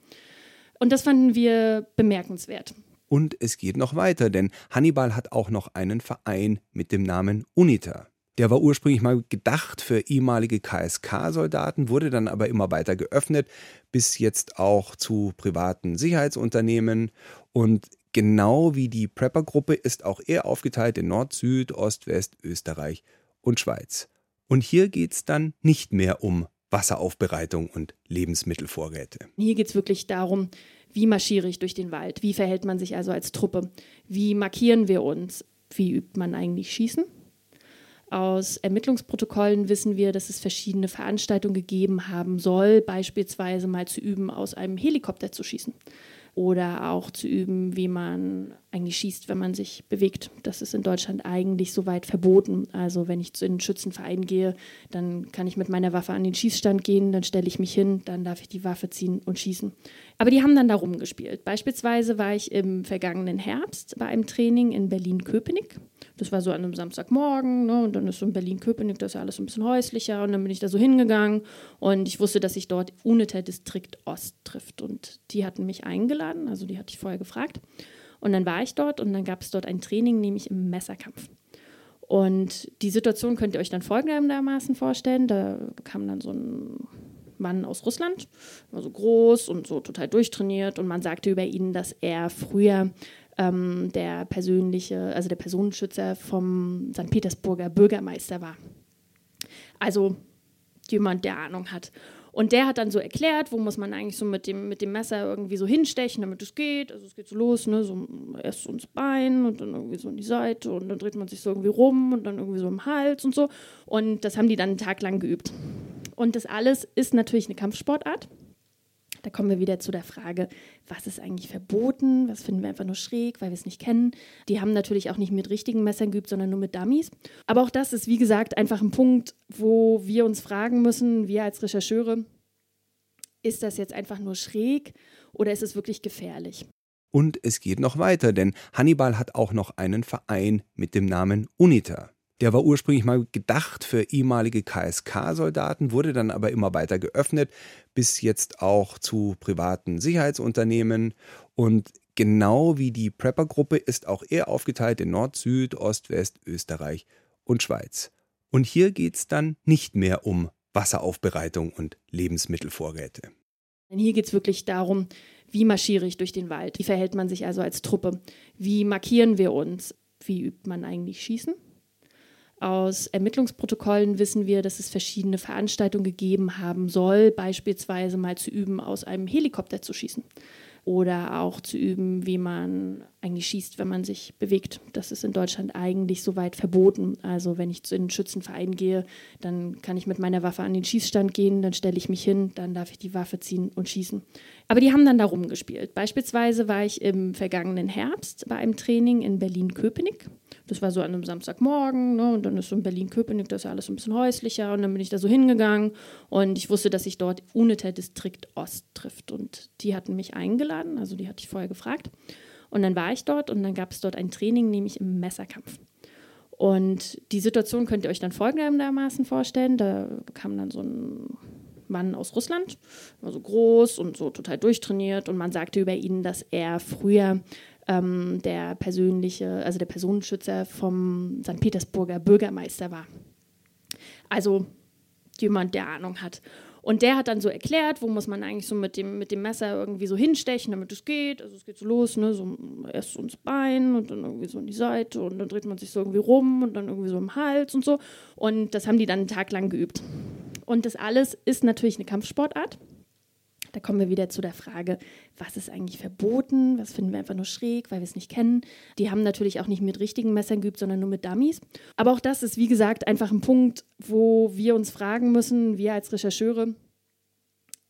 Und das fanden wir bemerkenswert. Und es geht noch weiter, denn Hannibal hat auch noch einen Verein mit dem Namen UNITA. Der war ursprünglich mal gedacht für ehemalige KSK-Soldaten, wurde dann aber immer weiter geöffnet, bis jetzt auch zu privaten Sicherheitsunternehmen. Und Genau wie die Prepper-Gruppe ist auch er aufgeteilt in Nord, Süd, Ost, West, Österreich und Schweiz. Und hier geht es dann nicht mehr um Wasseraufbereitung und Lebensmittelvorräte. Hier geht es wirklich darum, wie marschiere ich durch den Wald? Wie verhält man sich also als Truppe? Wie markieren wir uns? Wie übt man eigentlich Schießen? Aus Ermittlungsprotokollen wissen wir, dass es verschiedene Veranstaltungen gegeben haben soll, beispielsweise mal zu üben, aus einem Helikopter zu schießen oder auch zu üben, wie man eigentlich schießt, wenn man sich bewegt. Das ist in Deutschland eigentlich soweit verboten. Also wenn ich zu einem Schützenverein gehe, dann kann ich mit meiner Waffe an den Schießstand gehen, dann stelle ich mich hin, dann darf ich die Waffe ziehen und schießen. Aber die haben dann da rumgespielt. Beispielsweise war ich im vergangenen Herbst bei einem Training in Berlin-Köpenick. Das war so an einem Samstagmorgen ne, und dann ist so in Berlin-Köpenick, das ist ja alles ein bisschen häuslicher und dann bin ich da so hingegangen und ich wusste, dass sich dort UNITA Distrikt Ost trifft und die hatten mich eingeladen, also die hatte ich vorher gefragt und dann war ich dort und dann gab es dort ein Training, nämlich im Messerkampf. Und die Situation könnt ihr euch dann folgendermaßen vorstellen, da kam dann so ein Mann aus Russland, so groß und so total durchtrainiert und man sagte über ihn, dass er früher ähm, der persönliche, also der Personenschützer vom St. Petersburger Bürgermeister war. Also jemand, der Ahnung hat. Und der hat dann so erklärt, wo muss man eigentlich so mit dem, mit dem Messer irgendwie so hinstechen, damit es geht. Also es geht so los, ne, so erst so ins Bein und dann irgendwie so in die Seite und dann dreht man sich so irgendwie rum und dann irgendwie so im Hals und so. Und das haben die dann einen Tag lang geübt. Und das alles ist natürlich eine Kampfsportart. Da kommen wir wieder zu der Frage, was ist eigentlich verboten, was finden wir einfach nur schräg, weil wir es nicht kennen. Die haben natürlich auch nicht mit richtigen Messern geübt, sondern nur mit Dummies. Aber auch das ist, wie gesagt, einfach ein Punkt, wo wir uns fragen müssen, wir als Rechercheure, ist das jetzt einfach nur schräg oder ist es wirklich gefährlich? Und es geht noch weiter, denn Hannibal hat auch noch einen Verein mit dem Namen UNITA. Der war ursprünglich mal gedacht für ehemalige KSK-Soldaten, wurde dann aber immer weiter geöffnet, bis jetzt auch zu privaten Sicherheitsunternehmen. Und Genau wie die Prepper-Gruppe ist auch er aufgeteilt in Nord, Süd, Ost, West, Österreich und Schweiz. Und hier geht es dann nicht mehr um Wasseraufbereitung und Lebensmittelvorräte. Hier geht es wirklich darum, wie marschiere ich durch den Wald? Wie verhält man sich also als Truppe? Wie markieren wir uns? Wie übt man eigentlich Schießen? Aus Ermittlungsprotokollen wissen wir, dass es verschiedene Veranstaltungen gegeben haben soll, beispielsweise mal zu üben, aus einem Helikopter zu schießen oder auch zu üben, wie man eigentlich schießt, wenn man sich bewegt. Das ist in Deutschland eigentlich soweit verboten. Also wenn ich zu einem Schützenverein gehe, dann kann ich mit meiner Waffe an den Schießstand gehen, dann stelle ich mich hin, dann darf ich die Waffe ziehen und schießen. Aber die haben dann da rumgespielt. Beispielsweise war ich im vergangenen Herbst bei einem Training in Berlin-Köpenick. Das war so an einem Samstagmorgen ne, und dann ist so in Berlin-Köpenick, das ist ja alles ein bisschen häuslicher und dann bin ich da so hingegangen und ich wusste, dass sich dort UNITA Distrikt Ost trifft und die hatten mich eingeladen, also die hatte ich vorher gefragt und dann war ich dort und dann gab es dort ein Training, nämlich im Messerkampf. Und die Situation könnt ihr euch dann folgendermaßen vorstellen, da kam dann so ein Mann aus Russland, war so groß und so total durchtrainiert und man sagte über ihn, dass er früher ähm, der persönliche, also der Personenschützer vom St. Petersburger Bürgermeister war. Also jemand, der Ahnung hat. Und der hat dann so erklärt, wo muss man eigentlich so mit dem, mit dem Messer irgendwie so hinstechen, damit es geht. Also es geht so los, ne, so erst so ins Bein und dann irgendwie so in die Seite und dann dreht man sich so irgendwie rum und dann irgendwie so im Hals und so. Und das haben die dann einen Tag lang geübt. Und das alles ist natürlich eine Kampfsportart. Da kommen wir wieder zu der Frage, was ist eigentlich verboten, was finden wir einfach nur schräg, weil wir es nicht kennen. Die haben natürlich auch nicht mit richtigen Messern geübt, sondern nur mit Dummies. Aber auch das ist, wie gesagt, einfach ein Punkt, wo wir uns fragen müssen, wir als Rechercheure,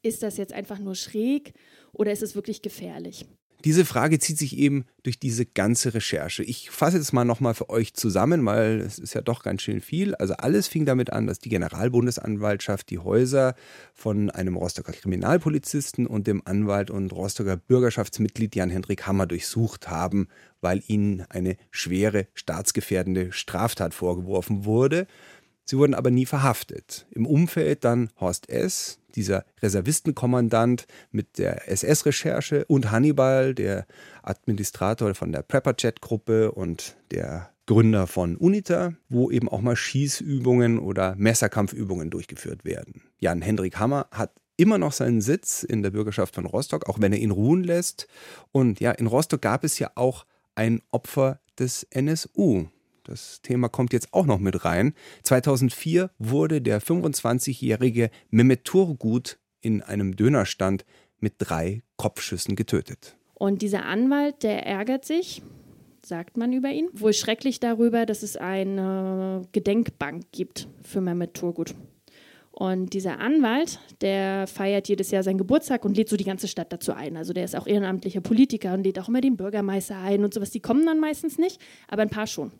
ist das jetzt einfach nur schräg oder ist es wirklich gefährlich? Diese Frage zieht sich eben durch diese ganze Recherche. Ich fasse jetzt mal nochmal für euch zusammen, weil es ist ja doch ganz schön viel. Also alles fing damit an, dass die Generalbundesanwaltschaft die Häuser von einem Rostocker Kriminalpolizisten und dem Anwalt und Rostocker Bürgerschaftsmitglied Jan-Hendrik Hammer durchsucht haben, weil ihnen eine schwere staatsgefährdende Straftat vorgeworfen wurde. Sie wurden aber nie verhaftet. Im Umfeld dann Horst S., dieser Reservistenkommandant mit der SS-Recherche und Hannibal, der Administrator von der Prepper-Chat-Gruppe und der Gründer von UNITA, wo eben auch mal Schießübungen oder Messerkampfübungen durchgeführt werden. Jan Hendrik Hammer hat immer noch seinen Sitz in der Bürgerschaft von Rostock, auch wenn er ihn ruhen lässt. Und ja, in Rostock gab es ja auch ein Opfer des NSU. Das Thema kommt jetzt auch noch mit rein. 2004 wurde der 25-jährige Mehmet Turgut in einem Dönerstand mit drei Kopfschüssen getötet. Und dieser Anwalt, der ärgert sich, sagt man über ihn, wohl schrecklich darüber, dass es eine Gedenkbank gibt für Mehmet Turgut. Und dieser Anwalt, der feiert jedes Jahr seinen Geburtstag und lädt so die ganze Stadt dazu ein. Also der ist auch ehrenamtlicher Politiker und lädt auch immer den Bürgermeister ein und sowas. Die kommen dann meistens nicht, aber ein paar schon.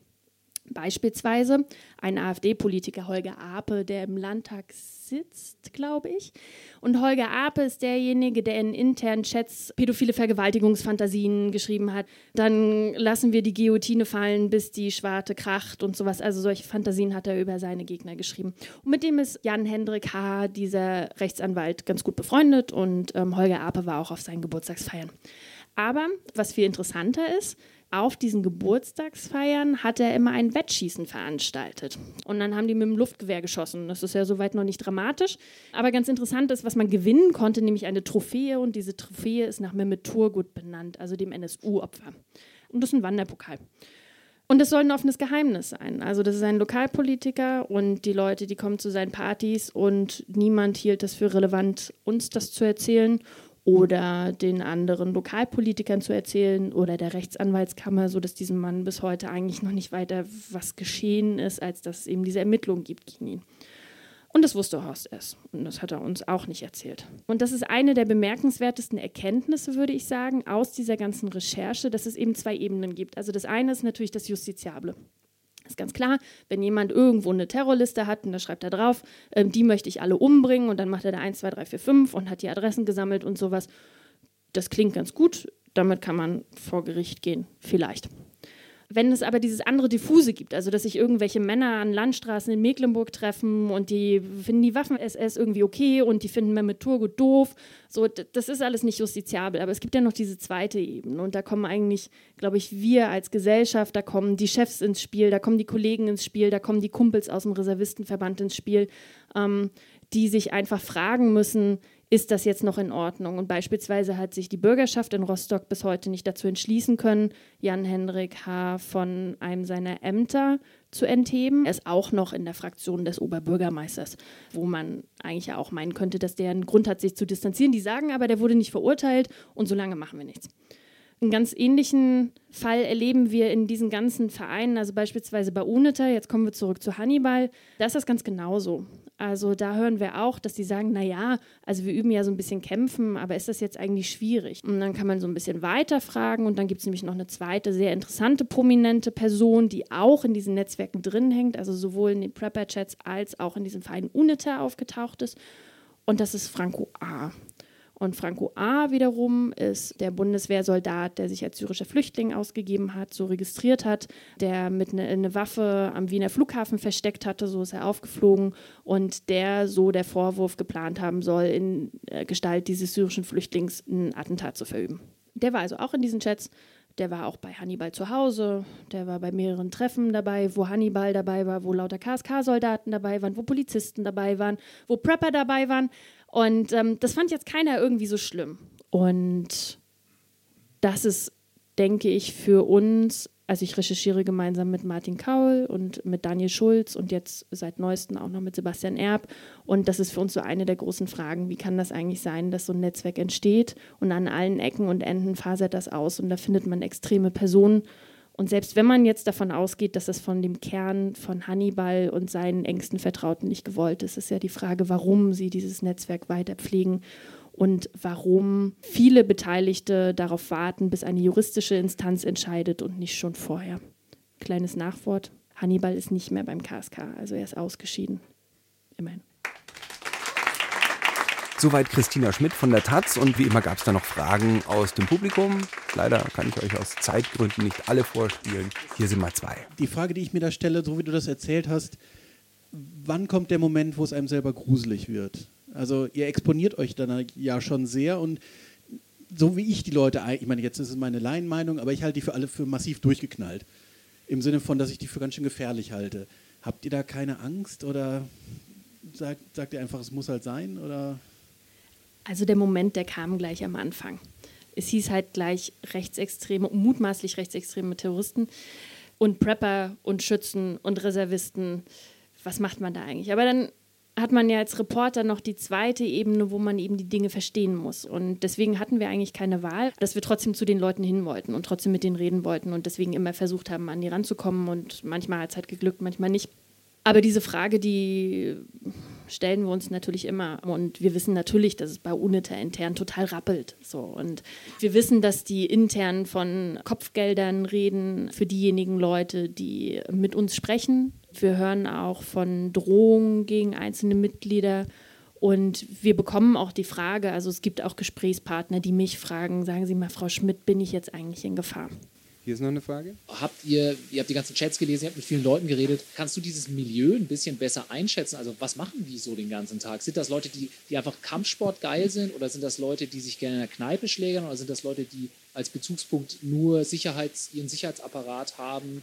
Beispielsweise ein AfD-Politiker, Holger Ape, der im Landtag sitzt, glaube ich. Und Holger Ape ist derjenige, der in internen Chats pädophile Vergewaltigungsfantasien geschrieben hat. Dann lassen wir die Guillotine fallen, bis die Schwarte kracht und sowas. Also solche Fantasien hat er über seine Gegner geschrieben. Und mit dem ist Jan Hendrik H., dieser Rechtsanwalt, ganz gut befreundet und ähm, Holger Ape war auch auf seinen Geburtstagsfeiern. Aber was viel interessanter ist, auf diesen Geburtstagsfeiern hat er immer ein Wettschießen veranstaltet. Und dann haben die mit dem Luftgewehr geschossen. Das ist ja soweit noch nicht dramatisch. Aber ganz interessant ist, was man gewinnen konnte, nämlich eine Trophäe. Und diese Trophäe ist nach Mehmet Turgut benannt, also dem NSU-Opfer. Und das ist ein Wanderpokal. Und das soll ein offenes Geheimnis sein. Also das ist ein Lokalpolitiker und die Leute, die kommen zu seinen Partys und niemand hielt das für relevant, uns das zu erzählen oder den anderen Lokalpolitikern zu erzählen oder der Rechtsanwaltskammer, sodass diesem Mann bis heute eigentlich noch nicht weiter was geschehen ist, als dass es eben diese Ermittlungen gibt gegen ihn. Und das wusste Horst S. Und das hat er uns auch nicht erzählt. Und das ist eine der bemerkenswertesten Erkenntnisse, würde ich sagen, aus dieser ganzen Recherche, dass es eben zwei Ebenen gibt. Also das eine ist natürlich das Justiziable. Ist ganz klar, wenn jemand irgendwo eine Terrorliste hat und da schreibt er drauf, ähm, die möchte ich alle umbringen und dann macht er da 1, 2, 3, 4, 5 und hat die Adressen gesammelt und sowas. Das klingt ganz gut, damit kann man vor Gericht gehen, vielleicht. Wenn es aber dieses andere Diffuse gibt, also dass sich irgendwelche Männer an Landstraßen in Mecklenburg treffen und die finden die Waffen-SS irgendwie okay und die finden Mehmet Turgut doof, so, das ist alles nicht justiziabel. Aber es gibt ja noch diese zweite Ebene und da kommen eigentlich, glaube ich, wir als Gesellschaft, da kommen die Chefs ins Spiel, da kommen die Kollegen ins Spiel, da kommen die Kumpels aus dem Reservistenverband ins Spiel, ähm, die sich einfach fragen müssen, ist das jetzt noch in Ordnung? Und beispielsweise hat sich die Bürgerschaft in Rostock bis heute nicht dazu entschließen können, Jan-Hendrik H. von einem seiner Ämter zu entheben. Er ist auch noch in der Fraktion des Oberbürgermeisters, wo man eigentlich auch meinen könnte, dass der einen Grund hat, sich zu distanzieren. Die sagen aber, der wurde nicht verurteilt und solange machen wir nichts. Einen ganz ähnlichen Fall erleben wir in diesen ganzen Vereinen, also beispielsweise bei UNITA. Jetzt kommen wir zurück zu Hannibal. Da ist das ganz genauso. Also da hören wir auch, dass die sagen, naja, also wir üben ja so ein bisschen kämpfen, aber ist das jetzt eigentlich schwierig? Und dann kann man so ein bisschen weiter fragen und dann gibt es nämlich noch eine zweite sehr interessante, prominente Person, die auch in diesen Netzwerken drin hängt, also sowohl in den Prepper-Chats als auch in diesem Verein UNITA aufgetaucht ist. Und das ist Franco A. Und Franco A. wiederum ist der Bundeswehrsoldat, der sich als syrischer Flüchtling ausgegeben hat, so registriert hat, der mit einer eine Waffe am Wiener Flughafen versteckt hatte, so ist er aufgeflogen und der so der Vorwurf geplant haben soll, in äh, Gestalt dieses syrischen Flüchtlings ein Attentat zu verüben. Der war also auch in diesen Chats. Der war auch bei Hannibal zu Hause, der war bei mehreren Treffen dabei, wo Hannibal dabei war, wo lauter KSK-Soldaten dabei waren, wo Polizisten dabei waren, wo Prepper dabei waren. Und ähm, das fand jetzt keiner irgendwie so schlimm. Und das ist, denke ich, für uns, also ich recherchiere gemeinsam mit Martin Kaul und mit Daniel Schulz und jetzt seit neuestem auch noch mit Sebastian Erb. Und das ist für uns so eine der großen Fragen, wie kann das eigentlich sein, dass so ein Netzwerk entsteht und an allen Ecken und Enden fasert das aus und da findet man extreme Personen und selbst wenn man jetzt davon ausgeht, dass es von dem Kern von Hannibal und seinen engsten Vertrauten nicht gewollt ist, ist ja die Frage, warum sie dieses Netzwerk weiter pflegen und warum viele Beteiligte darauf warten, bis eine juristische Instanz entscheidet und nicht schon vorher. Kleines Nachwort. Hannibal ist nicht mehr beim KSK, also er ist ausgeschieden. Immerhin. Soweit Christina Schmidt von der Taz und wie immer gab es da noch Fragen aus dem Publikum. Leider kann ich euch aus Zeitgründen nicht alle vorspielen. Hier sind mal zwei. Die Frage, die ich mir da stelle, so wie du das erzählt hast, wann kommt der Moment, wo es einem selber gruselig wird? Also ihr exponiert euch dann ja schon sehr und so wie ich die Leute, ich meine, jetzt ist es meine Laienmeinung, aber ich halte die für alle für massiv durchgeknallt. Im Sinne von, dass ich die für ganz schön gefährlich halte. Habt ihr da keine Angst oder sagt, sagt ihr einfach, es muss halt sein? Oder also der Moment, der kam gleich am Anfang. Es hieß halt gleich rechtsextreme, mutmaßlich rechtsextreme Terroristen und Prepper und Schützen und Reservisten. Was macht man da eigentlich? Aber dann hat man ja als Reporter noch die zweite Ebene, wo man eben die Dinge verstehen muss. Und deswegen hatten wir eigentlich keine Wahl, dass wir trotzdem zu den Leuten hin wollten und trotzdem mit denen reden wollten und deswegen immer versucht haben, an die ranzukommen. Und manchmal hat es halt geglückt, manchmal nicht. Aber diese Frage, die stellen wir uns natürlich immer. Und wir wissen natürlich, dass es bei UNITA intern total rappelt. So. Und wir wissen, dass die intern von Kopfgeldern reden für diejenigen Leute, die mit uns sprechen. Wir hören auch von Drohungen gegen einzelne Mitglieder. Und wir bekommen auch die Frage, also es gibt auch Gesprächspartner, die mich fragen, sagen Sie mal, Frau Schmidt, bin ich jetzt eigentlich in Gefahr? Hier ist noch eine Frage. Habt ihr, ihr habt die ganzen Chats gelesen, ihr habt mit vielen Leuten geredet. Kannst du dieses Milieu ein bisschen besser einschätzen? Also was machen die so den ganzen Tag? Sind das Leute, die, die einfach Kampfsport geil sind oder sind das Leute, die sich gerne in der Kneipe schlägern oder sind das Leute, die als Bezugspunkt nur Sicherheits, ihren Sicherheitsapparat haben?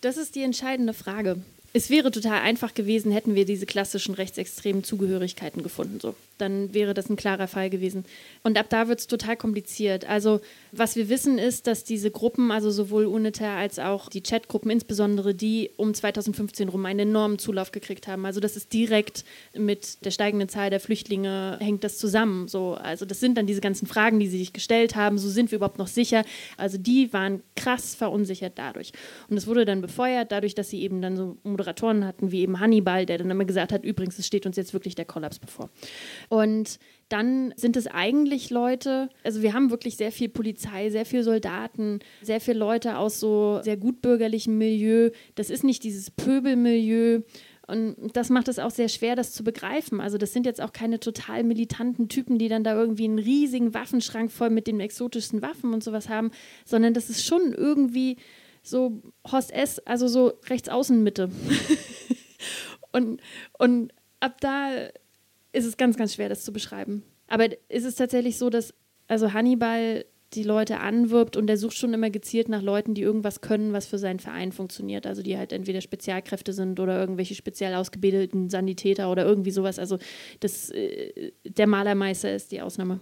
Das ist die entscheidende Frage. Es wäre total einfach gewesen, hätten wir diese klassischen rechtsextremen Zugehörigkeiten gefunden. So. Dann wäre das ein klarer Fall gewesen. Und ab da wird es total kompliziert. Also, was wir wissen, ist, dass diese Gruppen, also sowohl UNITA als auch die Chatgruppen, insbesondere die um 2015 rum, einen enormen Zulauf gekriegt haben. Also, das ist direkt mit der steigenden Zahl der Flüchtlinge hängt das zusammen. So, also, das sind dann diese ganzen Fragen, die sie sich gestellt haben. So sind wir überhaupt noch sicher? Also, die waren krass verunsichert dadurch. Und es wurde dann befeuert, dadurch, dass sie eben dann so Moderatoren hatten, wie eben Hannibal, der dann immer gesagt hat: Übrigens, es steht uns jetzt wirklich der Kollaps bevor. Und dann sind es eigentlich Leute, also wir haben wirklich sehr viel Polizei, sehr viel Soldaten, sehr viele Leute aus so sehr gutbürgerlichem Milieu. Das ist nicht dieses Pöbelmilieu. Und das macht es auch sehr schwer, das zu begreifen. Also das sind jetzt auch keine total militanten Typen, die dann da irgendwie einen riesigen Waffenschrank voll mit den exotischsten Waffen und sowas haben, sondern das ist schon irgendwie so Horst S., also so Rechtsaußenmitte. und, und ab da ist es ganz, ganz schwer, das zu beschreiben. Aber ist es tatsächlich so, dass also Hannibal die Leute anwirbt und er sucht schon immer gezielt nach Leuten, die irgendwas können, was für seinen Verein funktioniert. Also die halt entweder Spezialkräfte sind oder irgendwelche speziell ausgebildeten Sanitäter oder irgendwie sowas. Also das, äh, der Malermeister ist die Ausnahme.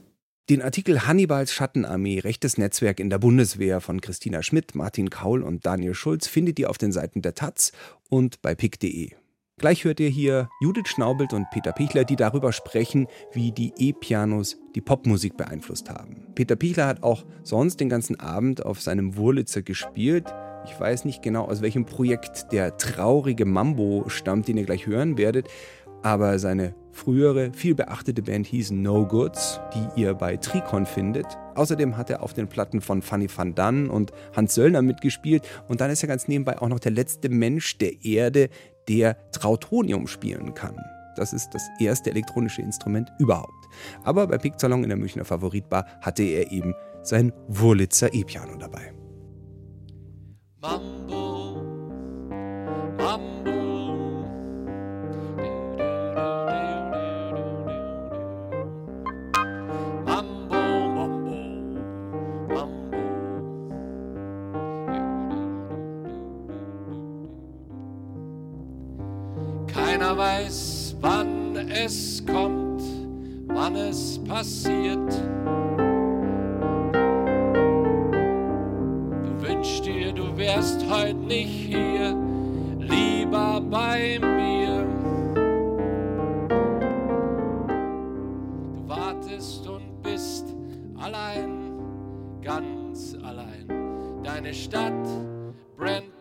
Den Artikel Hannibals Schattenarmee, rechtes Netzwerk in der Bundeswehr von Christina Schmidt, Martin Kaul und Daniel Schulz findet ihr auf den Seiten der Taz und bei pick.de. Gleich hört ihr hier Judith Schnaubelt und Peter Pichler, die darüber sprechen, wie die E-Pianos die Popmusik beeinflusst haben. Peter Pichler hat auch sonst den ganzen Abend auf seinem Wurlitzer gespielt. Ich weiß nicht genau, aus welchem Projekt der traurige Mambo stammt, den ihr gleich hören werdet, aber seine frühere, viel beachtete Band hieß No Goods, die ihr bei Tricon findet. Außerdem hat er auf den Platten von Fanny van Dann und Hans Söllner mitgespielt und dann ist er ganz nebenbei auch noch der letzte Mensch der Erde, der Trautonium spielen kann. Das ist das erste elektronische Instrument überhaupt. Aber bei Picksalon in der Münchner Favoritbar hatte er eben sein Wurlitzer E-Piano dabei. Mambo, Mambo. Weiß, wann es kommt, wann es passiert. Du wünschst dir, du wärst heute nicht hier, lieber bei mir. Du wartest und bist allein, ganz allein. Deine Stadt brennt,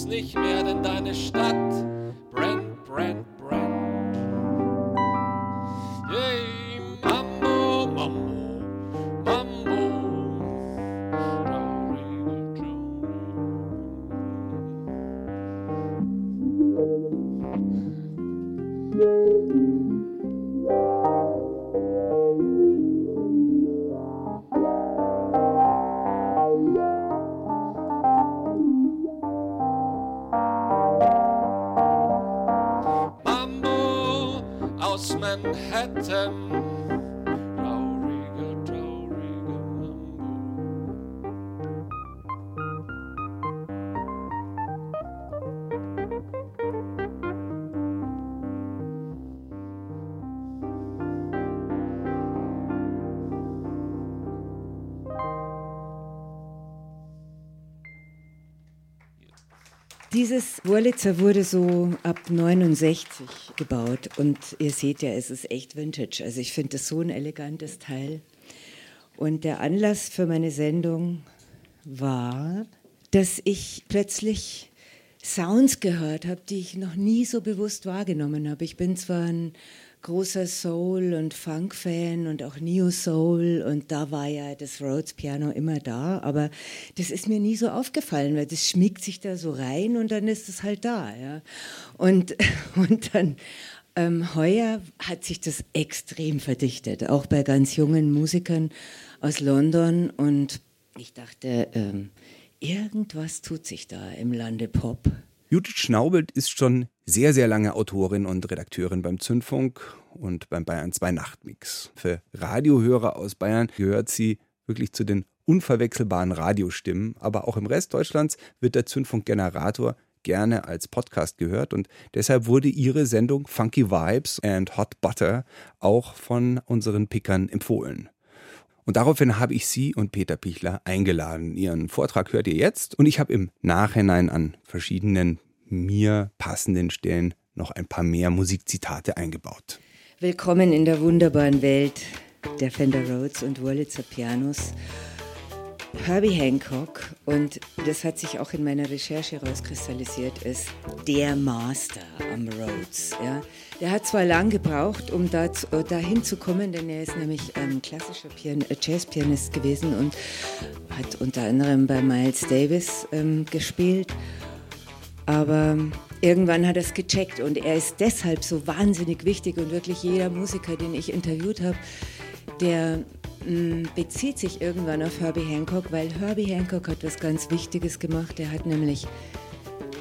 gibt's nicht mehr, denn deine Stadt brennt, brennt, brennt. Wurlitzer wurde so ab 69 gebaut und ihr seht ja, es ist echt Vintage. Also ich finde das so ein elegantes Teil. Und der Anlass für meine Sendung war, dass ich plötzlich Sounds gehört habe, die ich noch nie so bewusst wahrgenommen habe. Ich bin zwar ein großer Soul- und Funk-Fan und auch Neo-Soul und da war ja das Rhodes-Piano immer da, aber das ist mir nie so aufgefallen, weil das schmiegt sich da so rein und dann ist es halt da. Ja. Und, und dann ähm, heuer hat sich das extrem verdichtet, auch bei ganz jungen Musikern aus London und ich dachte, ähm, irgendwas tut sich da im Lande Pop. Judith Schnaubelt ist schon sehr, sehr lange Autorin und Redakteurin beim Zündfunk und beim Bayern 2 Nachtmix. Für Radiohörer aus Bayern gehört sie wirklich zu den unverwechselbaren Radiostimmen, aber auch im Rest Deutschlands wird der Zündfunk Generator gerne als Podcast gehört und deshalb wurde ihre Sendung Funky Vibes and Hot Butter auch von unseren Pickern empfohlen. Und daraufhin habe ich sie und Peter Pichler eingeladen. Ihren Vortrag hört ihr jetzt und ich habe im Nachhinein an verschiedenen mir passenden Stellen noch ein paar mehr Musikzitate eingebaut. Willkommen in der wunderbaren Welt der Fender Rhodes und Wurlitzer Pianos. Herbie Hancock, und das hat sich auch in meiner Recherche herauskristallisiert, ist der Master am Rhodes. Ja. Der hat zwar lang gebraucht, um da, dahin zu kommen, denn er ist nämlich ein klassischer Pian äh, Jazzpianist gewesen und hat unter anderem bei Miles Davis ähm, gespielt. Aber irgendwann hat er es gecheckt und er ist deshalb so wahnsinnig wichtig und wirklich jeder Musiker, den ich interviewt habe, der bezieht sich irgendwann auf Herbie Hancock, weil Herbie Hancock hat was ganz Wichtiges gemacht. Er hat nämlich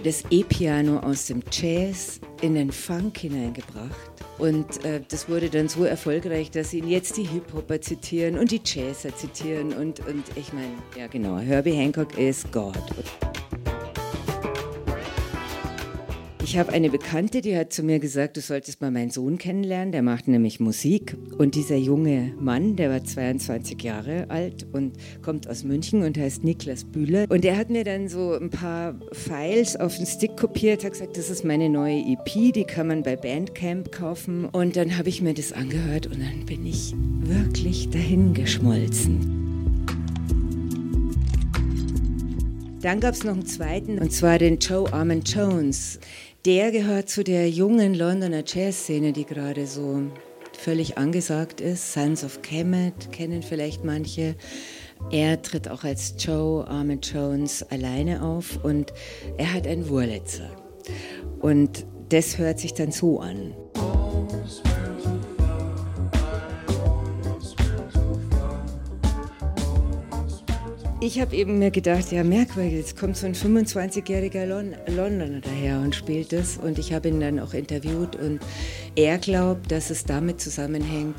das E-Piano aus dem Jazz in den Funk hineingebracht. Und äh, das wurde dann so erfolgreich, dass ihn jetzt die Hip-Hopper zitieren und die Jazzer zitieren. Und, und ich meine, ja genau, Herbie Hancock ist Gott. Ich habe eine Bekannte, die hat zu mir gesagt, du solltest mal meinen Sohn kennenlernen, der macht nämlich Musik. Und dieser junge Mann, der war 22 Jahre alt und kommt aus München und heißt Niklas Bühler. Und er hat mir dann so ein paar Files auf den Stick kopiert, hat gesagt, das ist meine neue EP, die kann man bei Bandcamp kaufen. Und dann habe ich mir das angehört und dann bin ich wirklich dahin geschmolzen. Dann gab es noch einen zweiten, und zwar den Joe Armand Jones der gehört zu der jungen Londoner Jazzszene, die gerade so völlig angesagt ist. Sons of Kemet kennen vielleicht manche. Er tritt auch als Joe Armand Jones alleine auf und er hat einen Wurlitzer. Und das hört sich dann so an. Ich habe eben mir gedacht, ja merkwürdig, jetzt kommt so ein 25-jähriger Lon Londoner daher und spielt das. Und ich habe ihn dann auch interviewt und er glaubt, dass es damit zusammenhängt,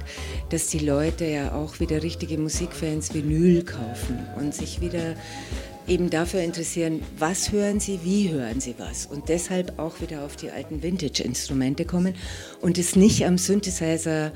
dass die Leute ja auch wieder richtige Musikfans Vinyl kaufen und sich wieder eben dafür interessieren, was hören sie, wie hören sie was und deshalb auch wieder auf die alten Vintage-Instrumente kommen und es nicht am Synthesizer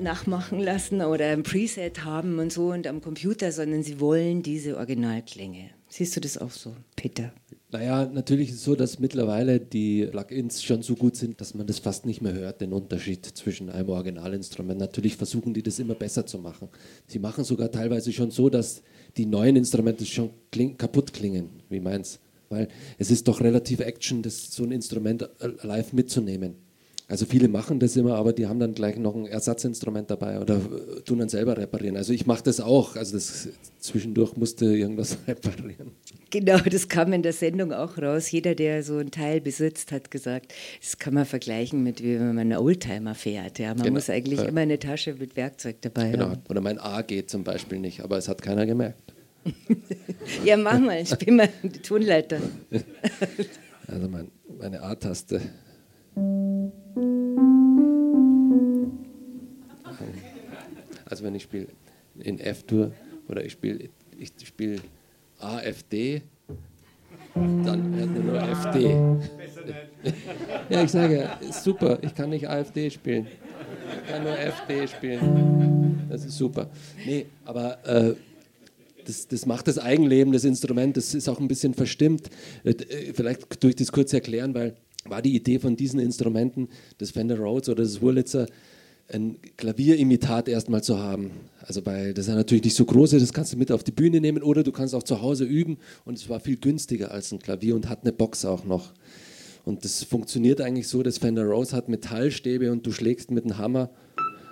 nachmachen lassen oder ein Preset haben und so und am Computer, sondern sie wollen diese Originalklänge. Siehst du das auch so, Peter? Naja, natürlich ist es so, dass mittlerweile die Plugins schon so gut sind, dass man das fast nicht mehr hört, den Unterschied zwischen einem Originalinstrument. Natürlich versuchen die das immer besser zu machen. Sie machen sogar teilweise schon so, dass die neuen Instrumente schon kling kaputt klingen, wie meins. Weil es ist doch relativ Action, das, so ein Instrument äh, live mitzunehmen. Also viele machen das immer, aber die haben dann gleich noch ein Ersatzinstrument dabei oder tun dann selber reparieren. Also ich mache das auch. Also das, zwischendurch musste irgendwas reparieren. Genau, das kam in der Sendung auch raus. Jeder, der so ein Teil besitzt, hat gesagt, das kann man vergleichen mit wie wenn man einen Oldtimer fährt. Ja, man genau. muss eigentlich ja. immer eine Tasche mit Werkzeug dabei genau. haben. Oder mein A geht zum Beispiel nicht, aber es hat keiner gemerkt. ja, mach mal, ich bin mal die Tonleiter. also mein, meine A-Taste. Also wenn ich spiele in F-Dur oder ich spiele ich spiel AFD, dann hört nur nur FD. ja, ich sage, super, ich kann nicht AfD spielen. Ich kann nur FD spielen. Das ist super. Nee, aber äh, das, das, macht das Eigenleben des Instruments, das ist auch ein bisschen verstimmt. Äh, vielleicht durch das kurz erklären, weil war die Idee von diesen Instrumenten, des Fender Rhodes oder des Wurlitzer, ein Klavierimitat erstmal zu haben. Also bei, das ist ja natürlich nicht so groß, das kannst du mit auf die Bühne nehmen oder du kannst auch zu Hause üben und es war viel günstiger als ein Klavier und hat eine Box auch noch. Und das funktioniert eigentlich so, das Fender Rose hat Metallstäbe und du schlägst mit einem Hammer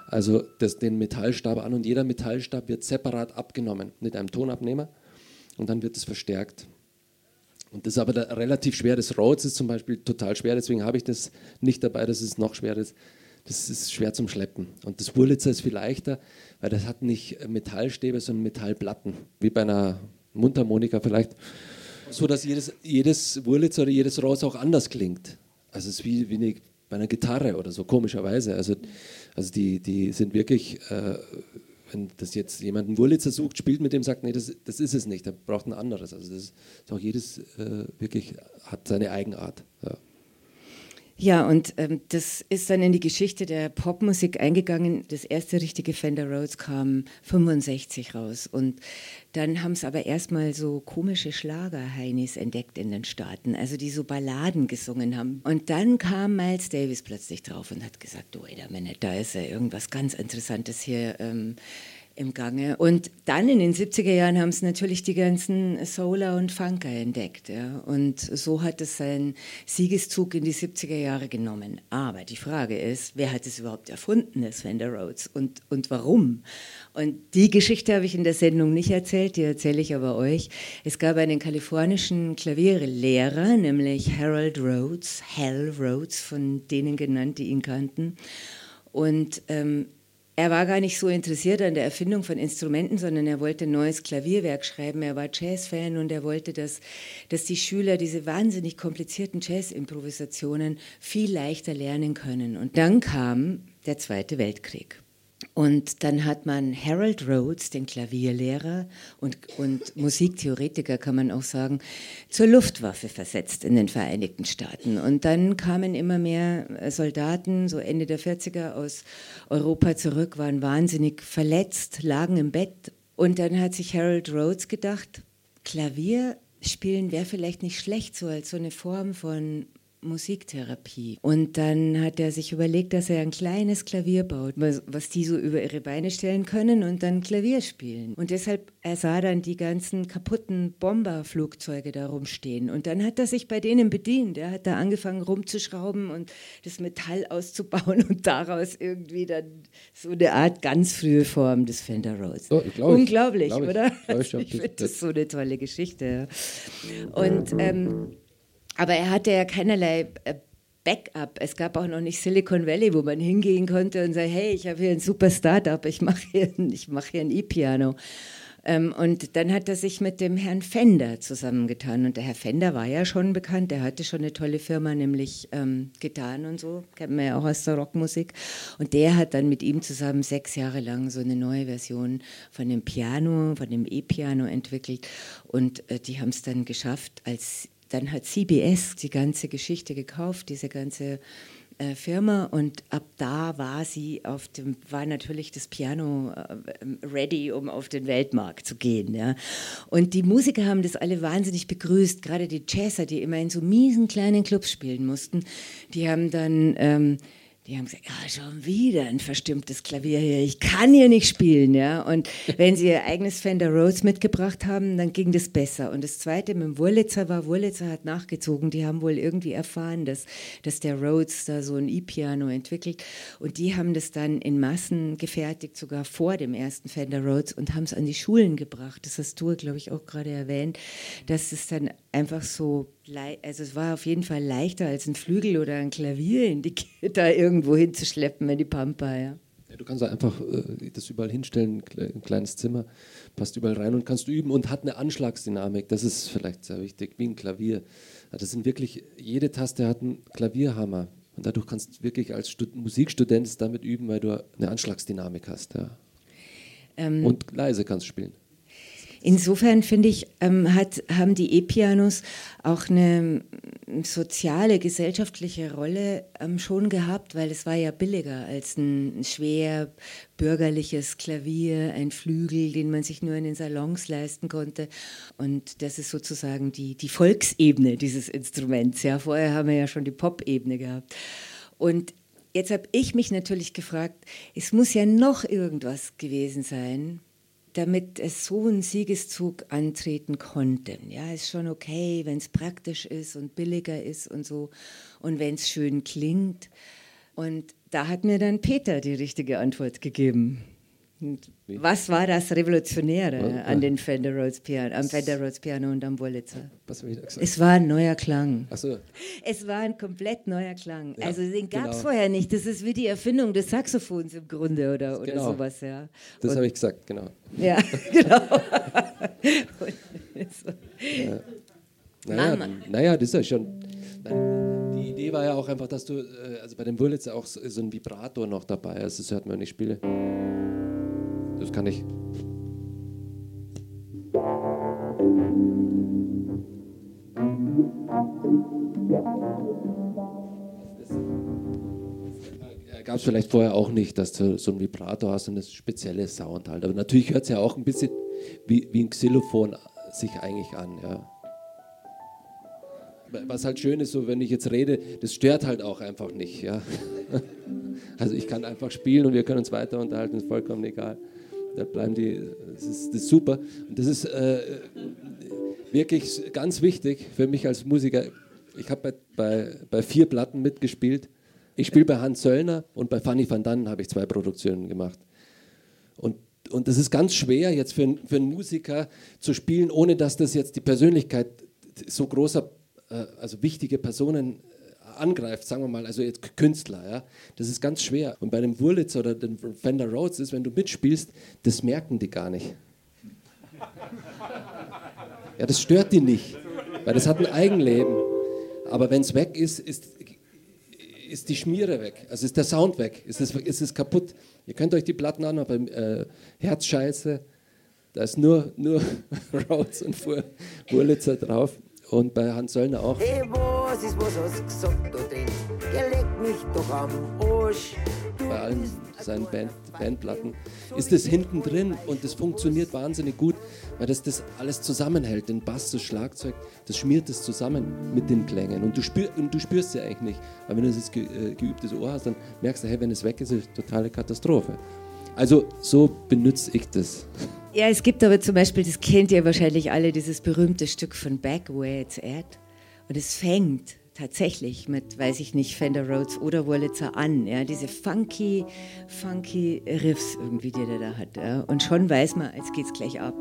also das, den Metallstab an und jeder Metallstab wird separat abgenommen mit einem Tonabnehmer und dann wird es verstärkt. Und das ist aber relativ schwer. Das Rhodes ist zum Beispiel total schwer, deswegen habe ich das nicht dabei, das ist noch schwerer. Das ist schwer zum Schleppen. Und das Wurlitzer ist viel leichter, weil das hat nicht Metallstäbe, sondern Metallplatten, wie bei einer Mundharmonika vielleicht. So dass jedes, jedes Wurlitzer oder jedes Rose auch anders klingt. Also es ist wie, wie eine, bei einer Gitarre oder so, komischerweise. Also, also die, die sind wirklich. Äh, wenn das jetzt jemand einen Wurlitzer sucht, spielt mit dem, sagt, nee, das, das ist es nicht, er braucht ein anderes. Also das ist auch jedes äh, wirklich hat seine Eigenart. Ja. Ja, und ähm, das ist dann in die Geschichte der Popmusik eingegangen. Das erste richtige Fender Rhodes kam 65 raus. Und dann haben es aber erstmal so komische Schlager-Heinis entdeckt in den Staaten, also die so Balladen gesungen haben. Und dann kam Miles Davis plötzlich drauf und hat gesagt, du, wait a minute, da ist ja irgendwas ganz Interessantes hier. Ähm, im Gange. Und dann in den 70er Jahren haben es natürlich die ganzen Solar und Funker entdeckt. Ja. Und so hat es seinen Siegeszug in die 70er Jahre genommen. Aber die Frage ist, wer hat es überhaupt erfunden, das Fender Rhodes? Und, und warum? Und die Geschichte habe ich in der Sendung nicht erzählt, die erzähle ich aber euch. Es gab einen kalifornischen Klavierlehrer, nämlich Harold Rhodes, Hal Rhodes, von denen genannt, die ihn kannten. Und ähm, er war gar nicht so interessiert an der Erfindung von Instrumenten, sondern er wollte ein neues Klavierwerk schreiben. Er war Jazzfan und er wollte, dass, dass die Schüler diese wahnsinnig komplizierten Jazz-Improvisationen viel leichter lernen können. Und dann kam der Zweite Weltkrieg. Und dann hat man Harold Rhodes, den Klavierlehrer und, und Musiktheoretiker, kann man auch sagen, zur Luftwaffe versetzt in den Vereinigten Staaten. Und dann kamen immer mehr Soldaten, so Ende der 40er, aus Europa zurück, waren wahnsinnig verletzt, lagen im Bett. Und dann hat sich Harold Rhodes gedacht, Klavier spielen wäre vielleicht nicht schlecht, so als so eine Form von Musiktherapie. Und dann hat er sich überlegt, dass er ein kleines Klavier baut, was, die so über ihre Beine stellen können und dann Klavier spielen. Und deshalb, er sah dann die ganzen kaputten Bomberflugzeuge da rumstehen. Und dann hat er sich bei denen bedient. Er hat da angefangen rumzuschrauben und das Metall auszubauen und daraus irgendwie dann so eine Art ganz frühe Form des Fender Rhodes. Oh, Unglaublich, ich, oder? Ich, ich finde das so eine tolle Geschichte. Und ähm, aber er hatte ja keinerlei äh, Backup. Es gab auch noch nicht Silicon Valley, wo man hingehen konnte und sagen, hey, ich habe hier ein super Startup, ich mache hier, mach hier ein E-Piano. Ähm, und dann hat er sich mit dem Herrn Fender zusammengetan. Und der Herr Fender war ja schon bekannt, der hatte schon eine tolle Firma, nämlich ähm, Gitarren und so, kennt man ja auch aus der Rockmusik. Und der hat dann mit ihm zusammen sechs Jahre lang so eine neue Version von dem Piano, von dem E-Piano entwickelt. Und äh, die haben es dann geschafft, als dann hat CBS die ganze Geschichte gekauft, diese ganze äh, Firma und ab da war sie auf dem war natürlich das Piano äh, ready, um auf den Weltmarkt zu gehen. Ja. Und die Musiker haben das alle wahnsinnig begrüßt, gerade die Jazzer, die immer in so miesen kleinen Clubs spielen mussten, die haben dann ähm, die haben gesagt, ja, schon wieder ein verstimmtes Klavier hier, ich kann hier nicht spielen, ja. Und wenn sie ihr eigenes Fender Rhodes mitgebracht haben, dann ging das besser. Und das Zweite mit dem Wurlitzer war, Wurlitzer hat nachgezogen, die haben wohl irgendwie erfahren, dass, dass der Rhodes da so ein E-Piano entwickelt. Und die haben das dann in Massen gefertigt, sogar vor dem ersten Fender Rhodes und haben es an die Schulen gebracht. Das hast du, glaube ich, auch gerade erwähnt, dass es dann einfach so also es war auf jeden Fall leichter als ein Flügel oder ein Klavier in die, da irgendwo hinzuschleppen in die Pampa. Ja. ja du kannst einfach äh, das überall hinstellen, ein kleines Zimmer, passt überall rein und kannst üben und hat eine Anschlagsdynamik. Das ist vielleicht sehr wichtig, wie ein Klavier. Das sind wirklich, jede Taste hat einen Klavierhammer. Und dadurch kannst du wirklich als Stud Musikstudent damit üben, weil du eine Anschlagsdynamik hast. Ja. Ähm, und leise kannst spielen. Insofern finde ich, ähm, hat, haben die E-Pianos auch eine soziale, gesellschaftliche Rolle ähm, schon gehabt, weil es war ja billiger als ein schwer bürgerliches Klavier, ein Flügel, den man sich nur in den Salons leisten konnte. Und das ist sozusagen die, die Volksebene dieses Instruments. Ja, vorher haben wir ja schon die Pop-Ebene gehabt. Und jetzt habe ich mich natürlich gefragt, es muss ja noch irgendwas gewesen sein, damit es so einen Siegeszug antreten konnte. Ja, ist schon okay, wenn es praktisch ist und billiger ist und so und wenn es schön klingt. Und da hat mir dann Peter die richtige Antwort gegeben. Was war das Revolutionäre an den Fender Rhodes Piano, am Fender Rhodes Piano und am Wurlitzer? Was habe ich da gesagt? Es war ein neuer Klang. Ach so. Es war ein komplett neuer Klang. Ja, also den gab es genau. vorher nicht. Das ist wie die Erfindung des Saxophons im Grunde oder, oder Genau. sowas. Ja. Das habe ich gesagt, genau. Ja, genau. So. Naja, Mama. naja, das ist ja schon. Die Idee war ja auch einfach, dass du, äh, also bei den Bullets auch so, so ein Vibrator noch dabei ist. Das hört man, wenn ich spiele. Das kann ich. Das, gab es vielleicht vorher auch nicht, dass du so ein Vibrato hast und das spezielle Sound halt. Aber natürlich hört es ja auch ein bisschen wie, wie ein Xylophon sich eigentlich an, ja. Was halt schön ist, so wenn ich jetzt rede, das stört halt auch einfach nicht, ja. Also ich kann einfach spielen und wir können uns weiter unterhalten, ist vollkommen egal. Da bleiben die, das ist, das ist super. Und das ist äh, wirklich ganz wichtig für mich als Musiker. Ich habe bei, bei, bei vier Platten mitgespielt. Ich spiele bei Hans Söllner und bei Fanny van Dannen habe ich zwei Produktionen gemacht. Und, und das ist ganz schwer jetzt für, für einen Musiker zu spielen, ohne dass das jetzt die Persönlichkeit so großer, äh, also wichtige Personen angreift, sagen wir mal, also jetzt Künstler, ja, das ist ganz schwer. Und bei dem Wurlitzer oder dem Fender Rhodes ist, wenn du mitspielst, das merken die gar nicht. Ja, das stört die nicht, weil das hat ein Eigenleben. Aber wenn es weg ist, ist, ist die Schmiere weg, also ist der Sound weg, ist es, ist es kaputt. Ihr könnt euch die Platten anhören, beim äh, Herzscheiße, da ist nur, nur Rhodes und Wurlitzer drauf und bei Hans Söllner auch. Hey, was ist, was hast gesagt da drin? Geleg mich doch am Arsch. Bei allen seinen Band, Bandplatten ist es hinten drin und das funktioniert wahnsinnig gut, weil das das alles zusammenhält. Den Bass, das Schlagzeug, das schmiert es zusammen mit den Klängen und du, spür, und du spürst sie eigentlich nicht. Weil wenn du das ge, äh, geübtes Ohr hast, dann merkst du, hey, wenn es weg ist, ist es eine totale Katastrophe. Also so benutze ich das. Ja, es gibt aber zum Beispiel, das kennt ihr wahrscheinlich alle, dieses berühmte Stück von Back, Where It's At. Und es fängt tatsächlich mit, weiß ich nicht, Fender Rhodes oder Wurlitzer an. Ja, diese funky, funky Riffs irgendwie, die der da hat. Ja. Und schon weiß man, jetzt geht's gleich ab.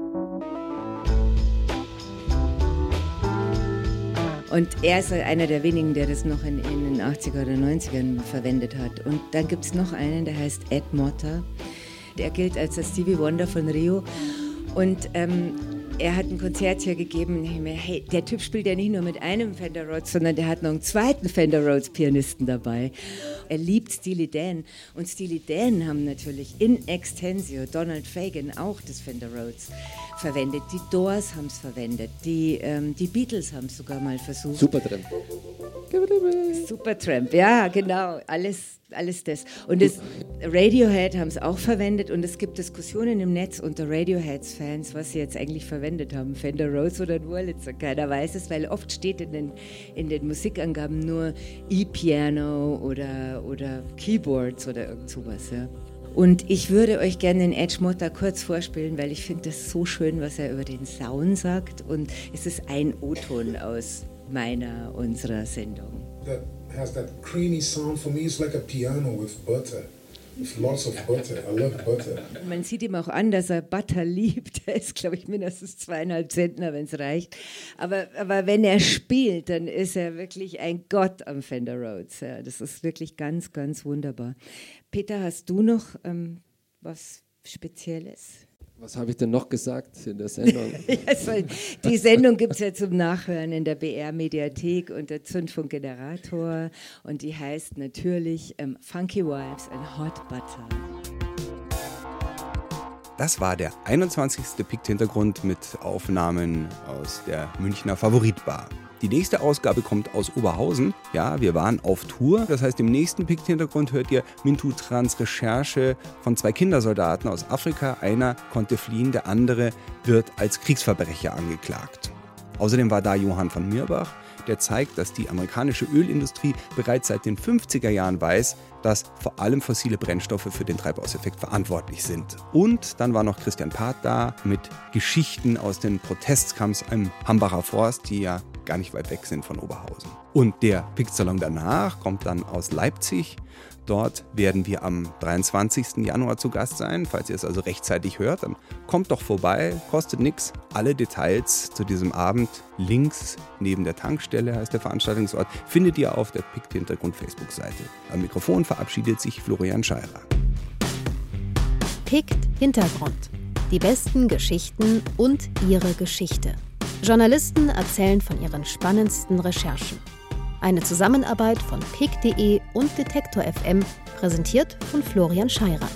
Und er ist einer der wenigen, der das noch in, in den 80er oder 90ern verwendet hat. Und dann gibt es noch einen, der heißt Ed Motta. Der gilt als der Stevie Wonder von Rio. Und ähm, er hat ein Konzert hier gegeben. Und ich mir, hey, der Typ spielt ja nicht nur mit einem Fender Rhodes, sondern der hat noch einen zweiten Fender Rhodes Pianisten dabei. Er liebt Steely Dan. Und Steely Dan haben natürlich in Extensio Donald Fagan auch das Fender Rhodes verwendet. Die Doors haben es verwendet. Die, ähm, die Beatles haben es sogar mal versucht. Supertramp. Supertramp, ja, genau. Alles, alles das. Und das Radiohead haben es auch verwendet und es gibt Diskussionen im Netz unter Radioheads-Fans, was sie jetzt eigentlich verwendet haben. Fender Rose oder Wurlitzer. Keiner weiß es, weil oft steht in den, in den Musikangaben nur E-Piano oder, oder Keyboards oder irgend sowas. Ja. Und ich würde euch gerne den Edge Motta kurz vorspielen, weil ich finde das so schön, was er über den Sound sagt. Und es ist ein O-Ton aus meiner, unserer Sendung. That has that creamy sound for me. It's like a piano with butter. Lots of butter. I love butter. Man sieht ihm auch an, dass er Butter liebt. Er ist, glaube ich, mindestens zweieinhalb Zentner, wenn es reicht. Aber, aber wenn er spielt, dann ist er wirklich ein Gott am Fender Rhodes. Ja, das ist wirklich ganz, ganz wunderbar. Peter, hast du noch ähm, was Spezielles? Was habe ich denn noch gesagt in der Sendung? die Sendung gibt es ja zum Nachhören in der BR-Mediathek unter Zündfunkgenerator und die heißt natürlich ähm, Funky Wives and Hot Butter. Das war der 21. Pikt-Hintergrund mit Aufnahmen aus der Münchner Favoritbar. Die nächste Ausgabe kommt aus Oberhausen. Ja, wir waren auf Tour. Das heißt, im nächsten Pikt-Hintergrund hört ihr Mintu Trans Recherche von zwei Kindersoldaten aus Afrika. Einer konnte fliehen, der andere wird als Kriegsverbrecher angeklagt. Außerdem war da Johann von Mirbach, der zeigt, dass die amerikanische Ölindustrie bereits seit den 50er Jahren weiß, dass vor allem fossile Brennstoffe für den Treibhauseffekt verantwortlich sind. Und dann war noch Christian Part da mit Geschichten aus den Protestkamps im Hambacher Forst, die ja gar nicht weit weg sind von Oberhausen. Und der Picksalon danach kommt dann aus Leipzig. Dort werden wir am 23. Januar zu Gast sein. Falls ihr es also rechtzeitig hört, dann kommt doch vorbei, kostet nichts. Alle Details zu diesem Abend links neben der Tankstelle heißt der Veranstaltungsort, findet ihr auf der Pikt Hintergrund Facebook-Seite. Am Mikrofon verabschiedet sich Florian Scheirer. Pikt Hintergrund. Die besten Geschichten und ihre Geschichte. Journalisten erzählen von ihren spannendsten Recherchen. Eine Zusammenarbeit von pick.de und Detektor FM, präsentiert von Florian Scheirer.